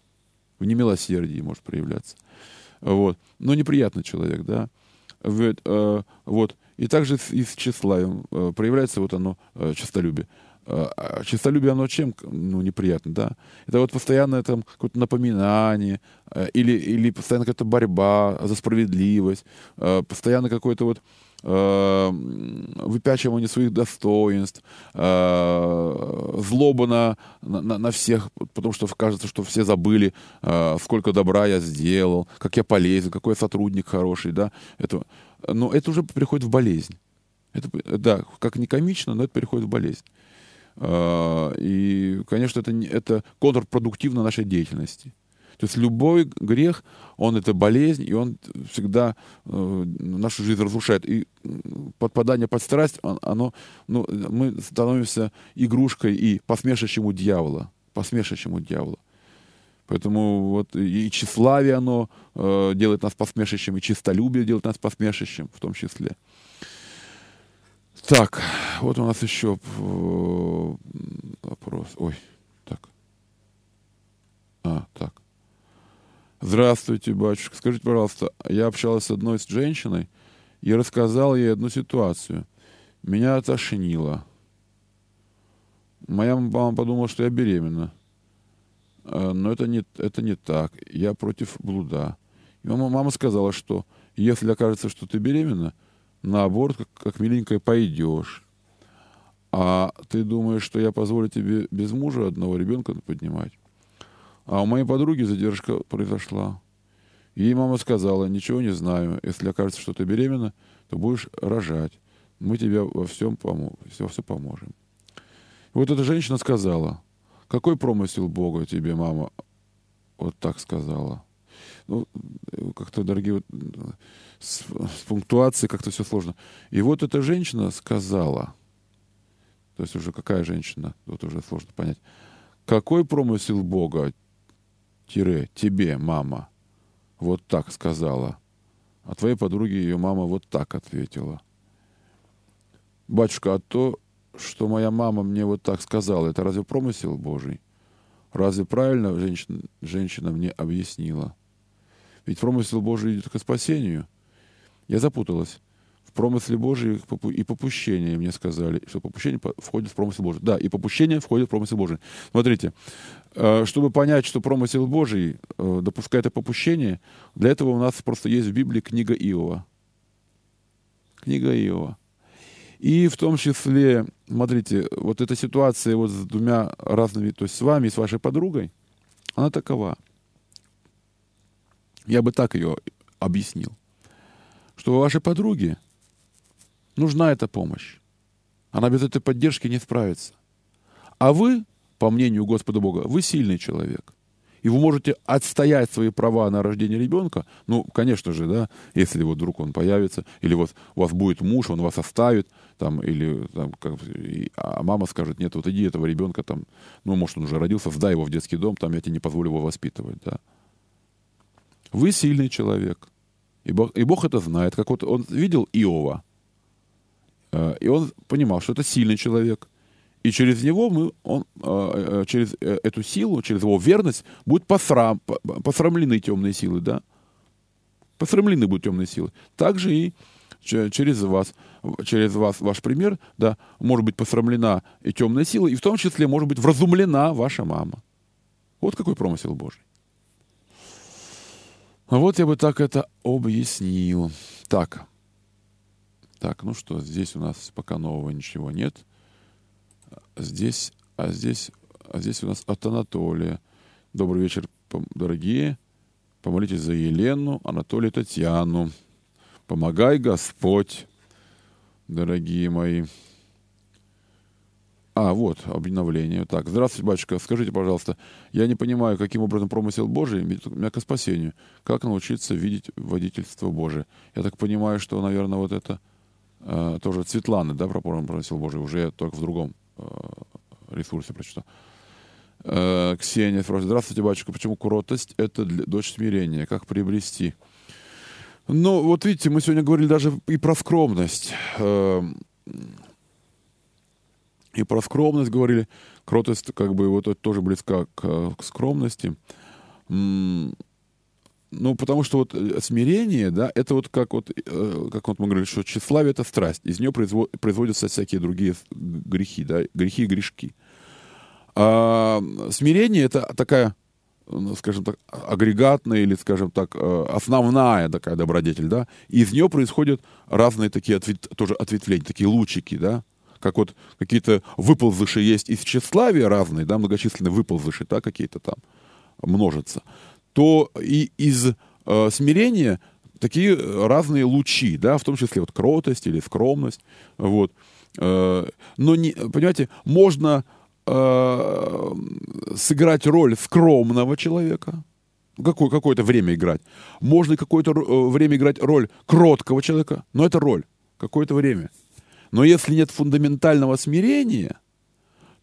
В немилосердии может проявляться. Вот. Но неприятный человек, да. Э, вот. И также и с тщеславием э, проявляется вот оно, э, честолюбие. А, а честолюбие, оно чем ну, неприятно, да? Это вот постоянное там какое-то напоминание, э, или, или постоянно какая-то борьба за справедливость, э, постоянно какое-то вот э, выпячивание своих достоинств, злоба на, на, на всех, потому что кажется, что все забыли, сколько добра я сделал, как я полезен, какой я сотрудник хороший, да? Это, но это уже приходит в болезнь. Это, да, как не комично, но это переходит в болезнь. А, и, конечно, это, это контрпродуктивно нашей деятельности. То есть любой грех, он это болезнь, и он всегда э, нашу жизнь разрушает. И подпадание под страсть, оно, ну, мы становимся игрушкой и посмешищем у дьявола. Посмешищем у дьявола. Поэтому вот и тщеславие оно э, делает нас посмешищем, и чистолюбие делает нас посмешищем в том числе. Так, вот у нас еще вопрос. Ой, так. А, так. Здравствуйте, батюшка. Скажите, пожалуйста, я общалась с одной женщиной и рассказал ей одну ситуацию. Меня отошнило. Моя мама подумала, что я беременна. Э, но это не, это не так. Я против блуда. И мама, мама сказала, что если окажется, что ты беременна, на аборт, как, как миленькая, пойдешь. А ты думаешь, что я позволю тебе без мужа одного ребенка поднимать? А у моей подруги задержка произошла. Ей мама сказала, ничего не знаю, если окажется, что ты беременна, то будешь рожать. Мы тебе во всем помо во все поможем. И вот эта женщина сказала, какой промысел Бога тебе, мама, вот так сказала. Ну, как-то, дорогие, вот, с, с пунктуацией как-то все сложно. И вот эта женщина сказала, то есть уже какая женщина, вот уже сложно понять, какой промысел Бога, тире, тебе, мама, вот так сказала. А твоей подруге ее мама вот так ответила. Батюшка, а то, что моя мама мне вот так сказала, это разве промысел Божий? Разве правильно женщина, женщина мне объяснила? Ведь промысел Божий идет к спасению. Я запуталась. В промысле Божий и попущение мне сказали, что попущение входит в промысел Божий. Да, и попущение входит в промысел Божий. Смотрите, э, чтобы понять, что промысел Божий э, допускает и попущение, для этого у нас просто есть в Библии книга Иова. Книга Иова. И в том числе, смотрите, вот эта ситуация вот с двумя разными, то есть с вами и с вашей подругой, она такова. Я бы так ее объяснил. Что вашей подруги нужна эта помощь. Она без этой поддержки не справится. А вы, по мнению Господа Бога, вы сильный человек и вы можете отстоять свои права на рождение ребенка, ну, конечно же, да, если вот вдруг он появится, или вот у вас будет муж, он вас оставит, там, или там, как, а мама скажет, нет, вот иди этого ребенка там, ну, может, он уже родился, сдай его в детский дом, там я тебе не позволю его воспитывать, да. Вы сильный человек. И Бог, и Бог это знает. Как вот он видел Иова, э, и он понимал, что это сильный человек – и через него мы, он, э, э, через эту силу, через его верность будут посрам, посрамлены темные силы, да? Посрамлены будут темные силы. Также и через вас, через вас, ваш пример, да, может быть посрамлена и темная сила, и в том числе может быть вразумлена ваша мама. Вот какой промысел Божий. Вот я бы так это объяснил. Так. Так, ну что, здесь у нас пока нового ничего нет здесь, а здесь, а здесь у нас от Анатолия. Добрый вечер, дорогие. Помолитесь за Елену, Анатолия, Татьяну. Помогай, Господь, дорогие мои. А, вот, обновление. Так, здравствуйте, батюшка. Скажите, пожалуйста, я не понимаю, каким образом промысел Божий меня к спасению. Как научиться видеть водительство Божие? Я так понимаю, что, наверное, вот это э, тоже Светланы, да, про промысел Божий, уже только в другом Э, ресурсе прочитал. Э, Ксения спрашивает, здравствуйте, батюшка, почему кротость — это для, дочь смирения? Как приобрести? Ну, вот видите, мы сегодня говорили даже и про скромность. Э, и про скромность говорили. Кротость, как бы, вот это тоже близка к, к скромности. Ну, потому что вот э, смирение, да, это вот как вот, э, как вот мы говорили, что тщеславие — это страсть. Из нее производятся всякие другие грехи, да, грехи и грешки. А смирение — это такая, скажем так, агрегатная или, скажем так, э, основная такая добродетель, да, и из нее происходят разные такие ответ, тоже ответвления, такие лучики, да, как вот какие-то выползыши есть из тщеславия разные, да, многочисленные выползыши, да, какие-то там множатся то и из э, смирения такие разные лучи, да, в том числе вот кротость или скромность, вот. Э, но, не, понимаете, можно э, сыграть роль скромного человека, какое, какое-то время играть. Можно какое-то э, время играть роль кроткого человека, но это роль, какое-то время. Но если нет фундаментального смирения,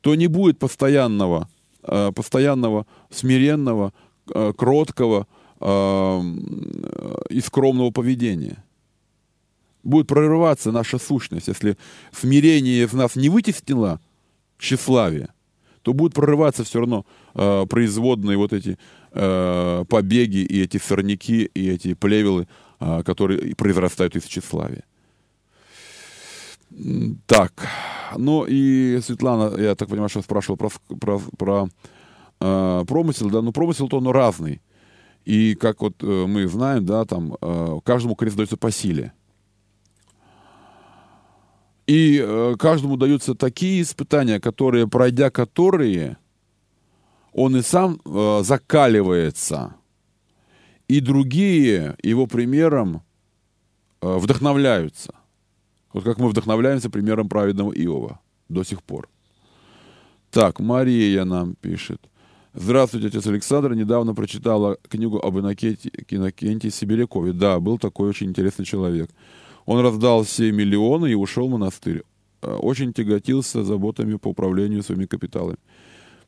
то не будет постоянного, э, постоянного смиренного, Э, кроткого э, и скромного поведения. Будет прорываться наша сущность. Если смирение из нас не вытеснило тщеславие, то будут прорываться все равно производные вот эти побеги и эти сорняки, и эти плевелы, которые произрастают из тщеславия. Так, ну и Светлана, я так понимаю, что спрашивала про, про, про э, промысел, да, но промысел-то он разный. И как вот э, мы знаем, да, там э, каждому крест дается по силе. И э, каждому даются такие испытания, которые, пройдя которые, он и сам э, закаливается. И другие его примером э, вдохновляются. Вот как мы вдохновляемся примером праведного Иова до сих пор. Так, Мария нам пишет. Здравствуйте, отец Александр. Недавно прочитала книгу об Иннокентии Сибирякове. Да, был такой очень интересный человек. Он раздал все миллионы и ушел в монастырь. Э, очень тяготился заботами по управлению своими капиталами.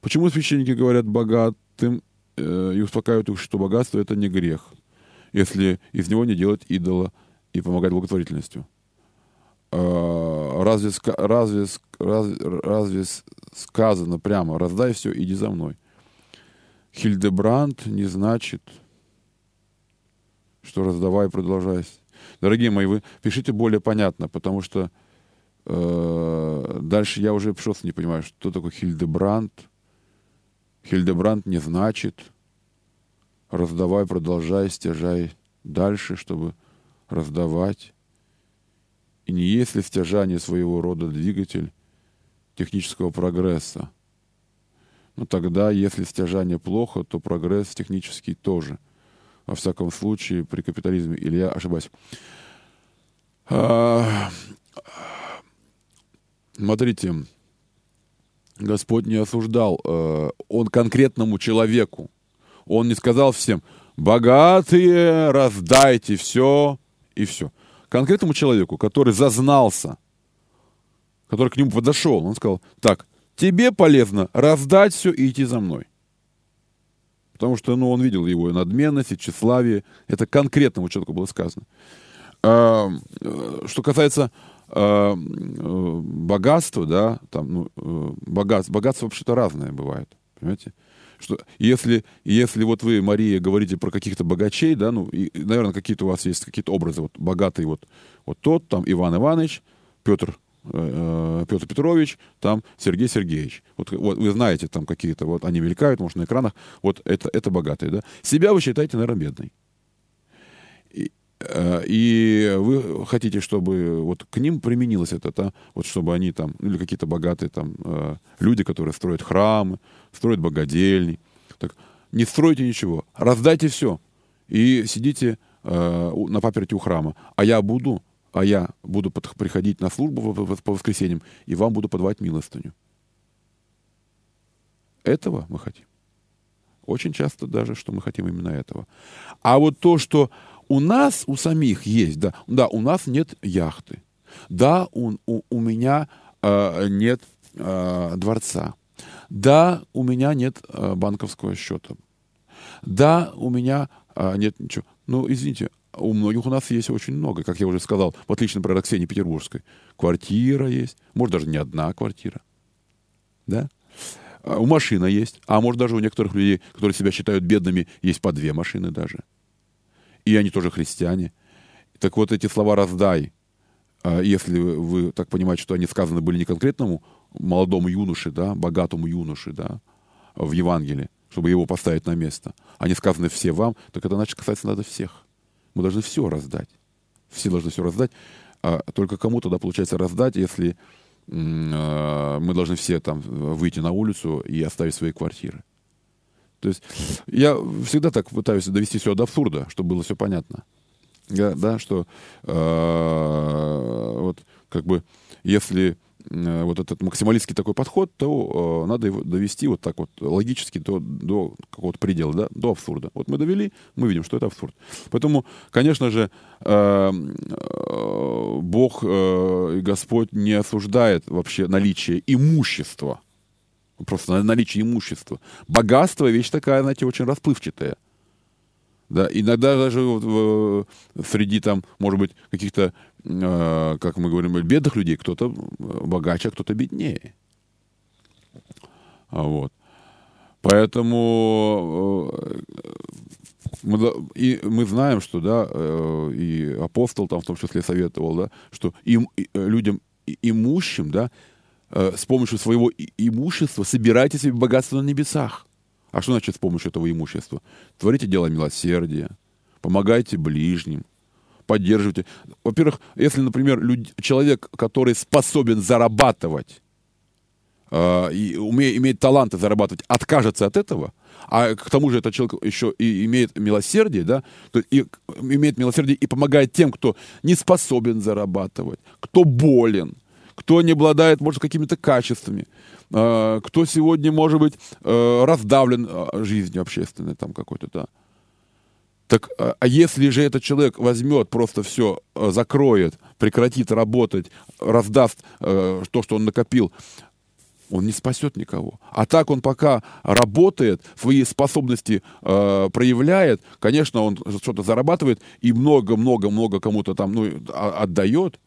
Почему священники говорят богатым э, и успокаивают их, что богатство это не грех, если из него не делать идола и помогать благотворительностью? Э, разве, разве, разве, разве сказано прямо «раздай все, иди за мной»? Хильдебранд не значит, что раздавай, продолжай. Дорогие мои, вы пишите более понятно, потому что э, дальше я уже просто не понимаю, что такое Хильдебранд. Хильдебранд не значит раздавай, продолжай, стяжай дальше, чтобы раздавать. И не есть ли стяжание своего рода двигатель технического прогресса? Но тогда, если стяжание плохо, то прогресс технический тоже. Во всяком случае, при капитализме. Или я ошибаюсь? А, смотрите, Господь не осуждал. Э, он конкретному человеку. Он не сказал всем, богатые, раздайте все и все. Конкретному человеку, который зазнался, который к нему подошел, он сказал, так, тебе полезно раздать все и идти за мной. Потому что ну, он видел его надменность и тщеславие. Это конкретному человеку было сказано. Э, что касается э, богатства, да, там, ну, э, богатство, богатство вообще-то разное бывает. Понимаете? Что если, если вот вы, Мария, говорите про каких-то богачей, да, ну, и, наверное, какие-то у вас есть какие-то образы, вот богатый вот, вот тот, там Иван Иванович, Петр э, Петр Петрович, там Сергей Сергеевич. Вот, вот вы знаете, там какие-то, вот они мелькают, может, на экранах, вот это, это богатые, да. Себя вы считаете, наверное, бедной. И, э, и вы хотите, чтобы вот к ним применилось это, да, вот чтобы они там, или какие-то богатые там э, люди, которые строят храмы, строят богадельни. Так, не стройте ничего, раздайте все. И сидите э, на паперти у храма. А я буду, а я буду под, приходить на службу по, по воскресеньям, и вам буду подавать милостыню. Этого мы хотим. Очень часто даже, что мы хотим именно этого. А вот то, что у нас, у самих есть, да, да у нас нет яхты. Да, у, у, у меня э, нет э, дворца. Да, у меня нет э, банковского счета. Да, у меня э, нет ничего. Ну, извините, у многих у нас есть очень много, как я уже сказал, в отличие, например, от Ксении Петербургской. Квартира есть, может, даже не одна квартира. Да? А у машина есть, а может, даже у некоторых людей, которые себя считают бедными, есть по две машины даже. И они тоже христиане. Так вот, эти слова «раздай», а если вы так понимаете, что они сказаны были не конкретному молодому юноше, да, богатому юноше, да, в Евангелии, чтобы его поставить на место. Они сказаны все вам, так это значит касается надо всех. Мы должны все раздать. Все должны все раздать. А только кому тогда получается раздать, если э, мы должны все там выйти на улицу и оставить свои квартиры. То есть я всегда так пытаюсь довести все до абсурда, чтобы было все понятно. Да, да что э, вот как бы если Э, вот этот максималистский такой подход, то э, надо его довести вот так вот логически до, до какого-то предела, да, до абсурда. Вот мы довели, мы видим, что это абсурд. Поэтому, конечно же, э, э, Бог э, и Господь не осуждает вообще наличие имущества. Просто наличие имущества. Богатство — вещь такая, знаете, очень расплывчатая. Да, иногда даже вот, среди там, может быть, каких-то Э, как мы говорим, бедных людей, кто-то богаче, а кто-то беднее. А вот. Поэтому э, мы, и мы знаем, что да, э, и апостол там в том числе советовал, да, что им, людям имущим, да, с помощью своего имущества собирайте себе богатство на небесах. А что значит с помощью этого имущества? Творите дело милосердия, помогайте ближним, поддерживаете. Во-первых, если, например, люд... человек, который способен зарабатывать, э, и уме... имеет таланты зарабатывать, откажется от этого, а к тому же этот человек еще и имеет милосердие, да, то и имеет милосердие и помогает тем, кто не способен зарабатывать, кто болен, кто не обладает, может, какими-то качествами, э, кто сегодня, может быть, э, раздавлен э, жизнью общественной там какой-то, да. Так, а, а если же этот человек возьмет, просто все закроет, прекратит работать, раздаст то, что он накопил, он не спасет никого. А так он пока работает, свои способности э, проявляет, конечно, он что-то зарабатывает и много-много-много кому-то там ну, а, отдает,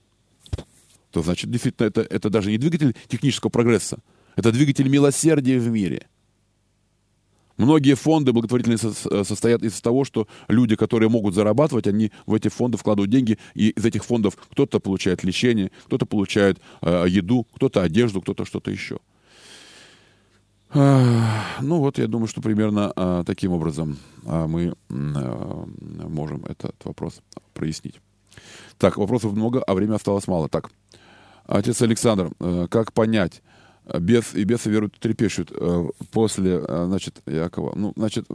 то значит, действительно, это, это даже не двигатель технического прогресса, это двигатель милосердия в мире. Многие фонды благотворительные состоят из того, что люди, которые могут зарабатывать, они в эти фонды вкладывают деньги, и из этих фондов кто-то получает лечение, кто-то получает э, еду, кто-то одежду, кто-то что-то еще. Ну вот, я думаю, что примерно а, таким образом а, мы а, можем этот вопрос прояснить. Так, вопросов много, а времени осталось мало. Так, отец Александр, э, как понять, бес и бесы веруют трепещут э, после, э, значит, Якова, ну, значит,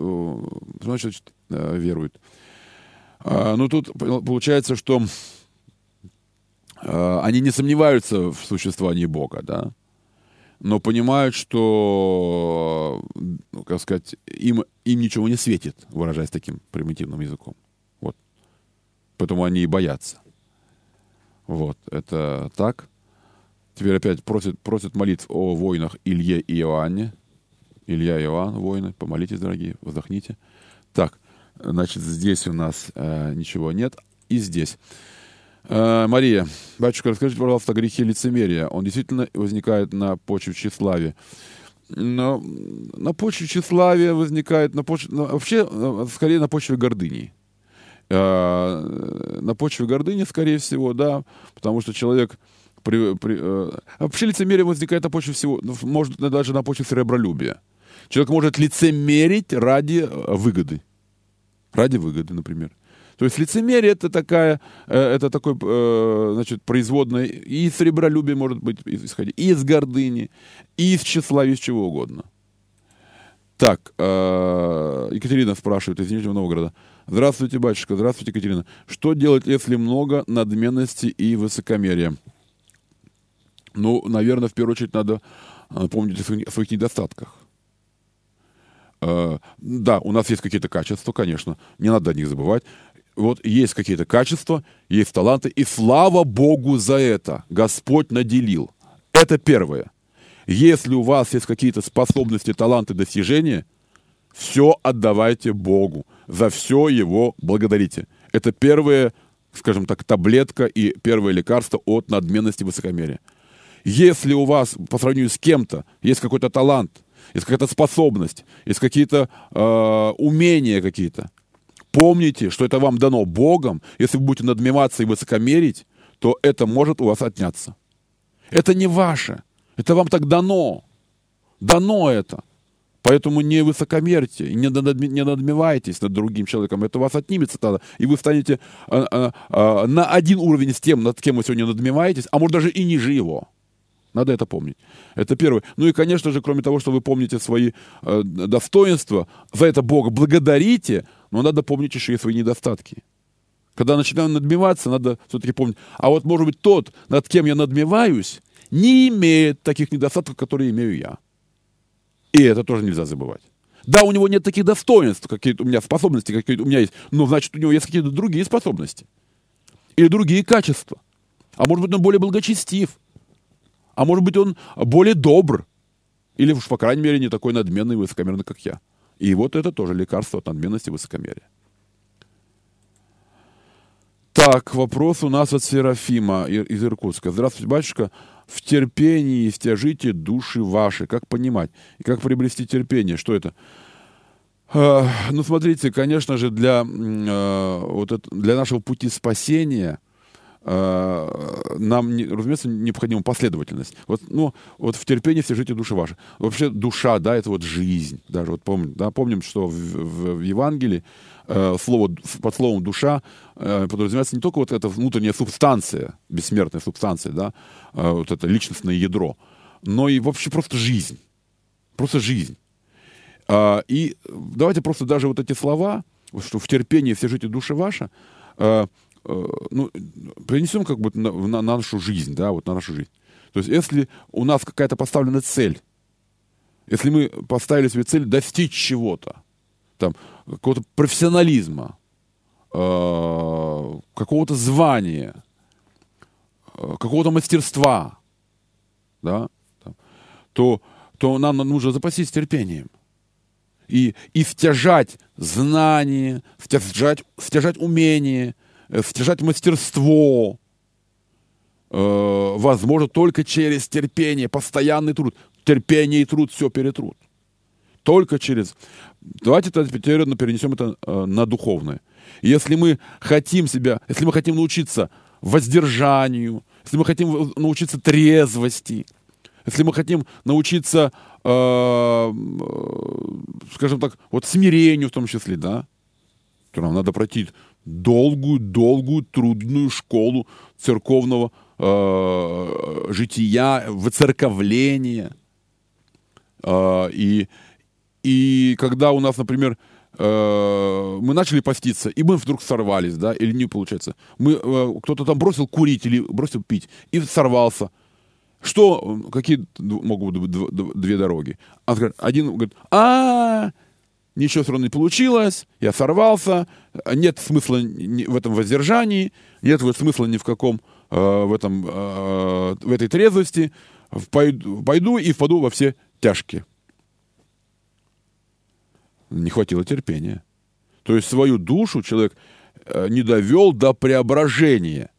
значит, веруют. Ну, тут получается, что они не сомневаются в существовании Бога, да, но понимают, что, ну, как сказать, им, им ничего не светит, выражаясь таким примитивным языком. Вот. Поэтому они и боятся. Вот, это так. Теперь опять просят, просят молитв о воинах Илье и Иоанне. Илья и Иоанн, воины, помолитесь, дорогие, вздохните. Так, значит, здесь у нас э, ничего нет. И здесь. Э, Мария, батюшка, расскажите, пожалуйста, о грехе лицемерия. Он действительно возникает на почве тщеславия. Но на почве тщеславия возникает, на почве, на, вообще, э, скорее на почве гордыни. Э, на почве гордыни, скорее всего, да, потому что человек... При, при, э, вообще лицемерие возникает на почве всего, ну, может даже на почве сребролюбия. Человек может лицемерить ради выгоды. Ради выгоды, например. То есть лицемерие это такая, э, это такой, э, значит, производное и из сребролюбия может быть исходить, и из гордыни, и из тщеславия, из чего угодно. Так, э, Екатерина спрашивает из Нижнего Новгорода. Здравствуйте, батюшка, здравствуйте, Екатерина. Что делать, если много надменности и высокомерия? Ну, наверное, в первую очередь надо помнить о своих недостатках. Да, у нас есть какие-то качества, конечно, не надо о них забывать вот есть какие-то качества, есть таланты, и слава Богу за это. Господь наделил. Это первое. Если у вас есть какие-то способности, таланты, достижения, все отдавайте Богу. За все Его благодарите. Это первое, скажем так, таблетка и первое лекарство от надменности высокомерия. Если у вас по сравнению с кем-то есть какой-то талант, есть какая-то способность, есть какие-то э, умения какие-то, Помните, что это вам дано Богом. Если вы будете надмеваться и высокомерить, то это может у вас отняться. Это не ваше. Это вам так дано. Дано это. Поэтому не высокомерьте, не, надмевайтесь над другим человеком. Это у вас отнимется тогда. И вы станете а, а, а, на один уровень с тем, над кем вы сегодня надмеваетесь, а может даже и ниже его. Надо это помнить. Это первое. Ну и, конечно же, кроме того, что вы помните свои э, достоинства, за это Бога благодарите, но надо помнить еще и свои недостатки. Когда начинаю надмеваться, надо все-таки помнить. А вот, может быть, тот, над кем я надмеваюсь, не имеет таких недостатков, которые имею я. И это тоже нельзя забывать. Да, у него нет таких достоинств, какие у меня способности, какие у меня есть, но значит, у него есть какие-то другие способности. Или другие качества. А может быть, он более благочестив. А может быть, он более добр. Или уж, по крайней мере, не такой надменный и высокомерный, как я. И вот это тоже лекарство от надменности и высокомерия. Так, вопрос у нас от Серафима из Иркутска. Здравствуйте, батюшка. В терпении стяжите души ваши. Как понимать? И как приобрести терпение? Что это? Э, ну, смотрите, конечно же, для, э, вот это, для нашего пути спасения нам, разумеется, необходима последовательность. Вот, ну, вот в терпении все жите души ваши. Вообще душа, да, это вот жизнь. Даже вот помним, да, помним, что в, в, в Евангелии э, слово, под словом душа э, подразумевается не только вот эта внутренняя субстанция, бессмертная субстанция, да, э, вот это личностное ядро, но и вообще просто жизнь. Просто жизнь. Э, и давайте просто даже вот эти слова, что в терпении все жите души ваши, э, Э, ну, принесем как бы на, на, на нашу жизнь, да, вот на нашу жизнь. То есть если у нас какая-то поставлена цель, если мы поставили себе цель достичь чего-то, там, какого-то профессионализма, э, какого-то звания, э, какого-то мастерства, да, там, то, то нам нужно запастись терпением. И, и стяжать знания, стяжать умение – Э, стяжать мастерство э, возможно только через терпение, постоянный труд. Терпение и труд все перетрут. Только через... Давайте теперь перенесем это э, на духовное. Если мы хотим себя, если мы хотим научиться воздержанию, если мы хотим научиться трезвости, если мы хотим научиться, э, э, скажем так, вот смирению в том числе, да, то нам надо пройти долгую, долгую, трудную школу церковного э, жития, выцерковления. Э, и, и когда у нас, например, э, мы начали поститься, и мы вдруг сорвались, да, или не получается. Мы, э, кто-то там бросил курить или бросил пить, и сорвался. Что, какие могут быть две дороги? Один говорит, а, ничего все равно не получилось, я сорвался, нет смысла в этом воздержании, нет смысла ни в каком э, в, этом, э, в этой трезвости, пойду, пойду и впаду во все тяжкие. Не хватило терпения. То есть свою душу человек э, не довел до преображения.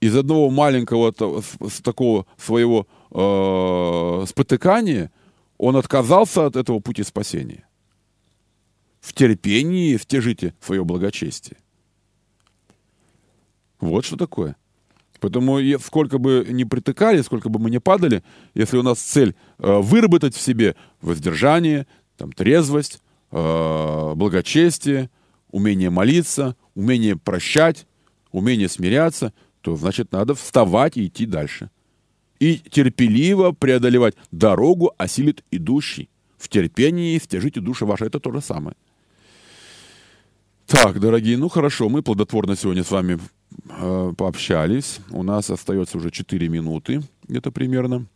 Из одного маленького такого своего э, спотыкания он отказался от этого пути спасения в терпении стяжите свое благочестие. Вот что такое. Поэтому сколько бы ни притыкали, сколько бы мы ни падали, если у нас цель э, выработать в себе воздержание, там, трезвость, э, благочестие, умение молиться, умение прощать, умение смиряться, то значит надо вставать и идти дальше. И терпеливо преодолевать дорогу осилит идущий. В терпении стяжите души ваши. Это то же самое. Так, дорогие, ну хорошо, мы плодотворно сегодня с вами э, пообщались. У нас остается уже 4 минуты, где-то примерно.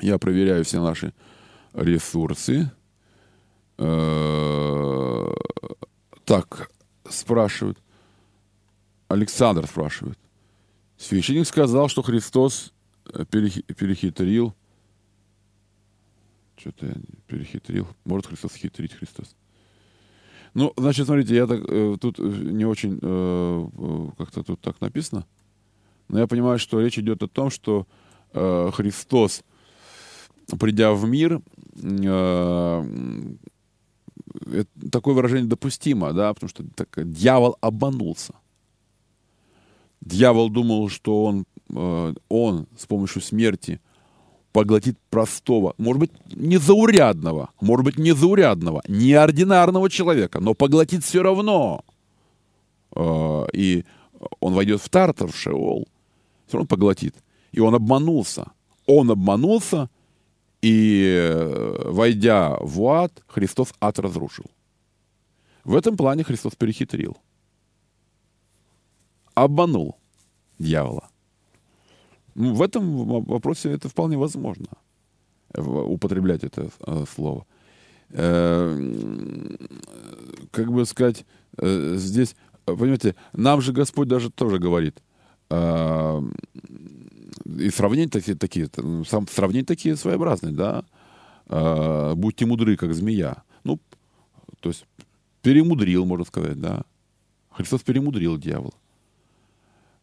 Я проверяю все наши ресурсы. Э, так, спрашивают. Александр спрашивает. Священник сказал, что Христос э, перехитрил. Что-то я перехитрил. Может Христос хитрить Христос. Ну, значит, смотрите, я так э, тут э, не очень э, э, как-то тут так написано, но я понимаю, что речь идет о том, что э, Христос, придя в мир, э, такое выражение допустимо, да, потому что так, дьявол обманулся. Дьявол думал, что он, э, он с помощью смерти поглотит простого, может быть, незаурядного, может быть, незаурядного, неординарного человека, но поглотит все равно. А, и он войдет в Тартар, в Шеол, все равно поглотит. И он обманулся. Он обманулся, и, войдя в ад, Христос ад разрушил. В этом плане Христос перехитрил. Обманул дьявола. Ну, в этом вопросе это вполне возможно, употреблять это э, слово. Э, как бы сказать, э, здесь, понимаете, нам же Господь даже тоже говорит, и сравнения такие, такие сам, сравнения такие своеобразные, да, будьте мудры, как змея. Ну, то есть перемудрил, можно сказать, да. Христос перемудрил дьявола.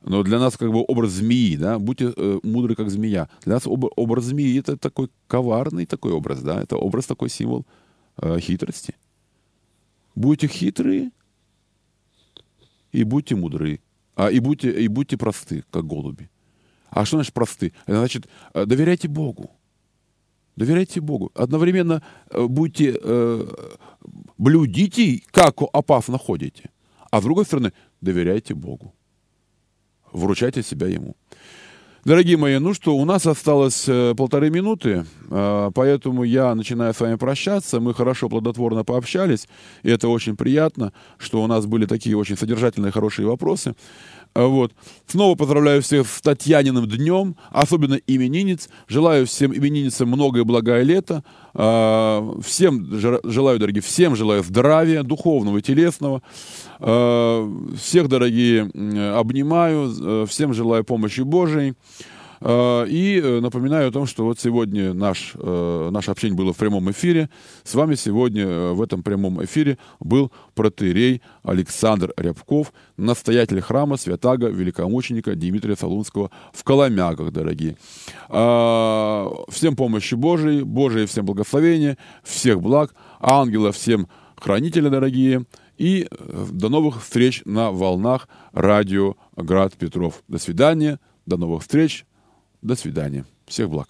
Но для нас как бы образ змеи, да, будьте э, мудры, как змея. Для нас об, образ змеи это такой коварный такой образ, да, это образ такой символ э, хитрости. Будьте хитрые и будьте мудры, а и будьте и будьте просты, как голуби. А что значит просты? Это значит э, доверяйте Богу. Доверяйте Богу. Одновременно э, будьте э, блюдите, как опасно ходите. А с другой стороны, доверяйте Богу вручайте себя ему. Дорогие мои, ну что, у нас осталось э, полторы минуты, э, поэтому я начинаю с вами прощаться. Мы хорошо, плодотворно пообщались, и это очень приятно, что у нас были такие очень содержательные, хорошие вопросы. Э, вот. Снова поздравляю всех с Татьяниным днем, особенно именинниц. Желаю всем именинницам многое благое лето. Всем желаю, дорогие, всем желаю здравия, духовного и телесного. Всех, дорогие, обнимаю, всем желаю помощи Божией. Э, и э, напоминаю о том, что вот сегодня наш, э, наше общение было в прямом эфире. С вами сегодня в этом прямом эфире был протеерей Александр Рябков, настоятель храма святаго великомученика Дмитрия Солунского в Коломягах, дорогие. Всем помощи Божией, Божие всем благословения, всех благ, ангелов всем хранителя, дорогие. И до новых встреч на волнах радио Град Петров. До свидания, до новых встреч. До свидания. Всех благ.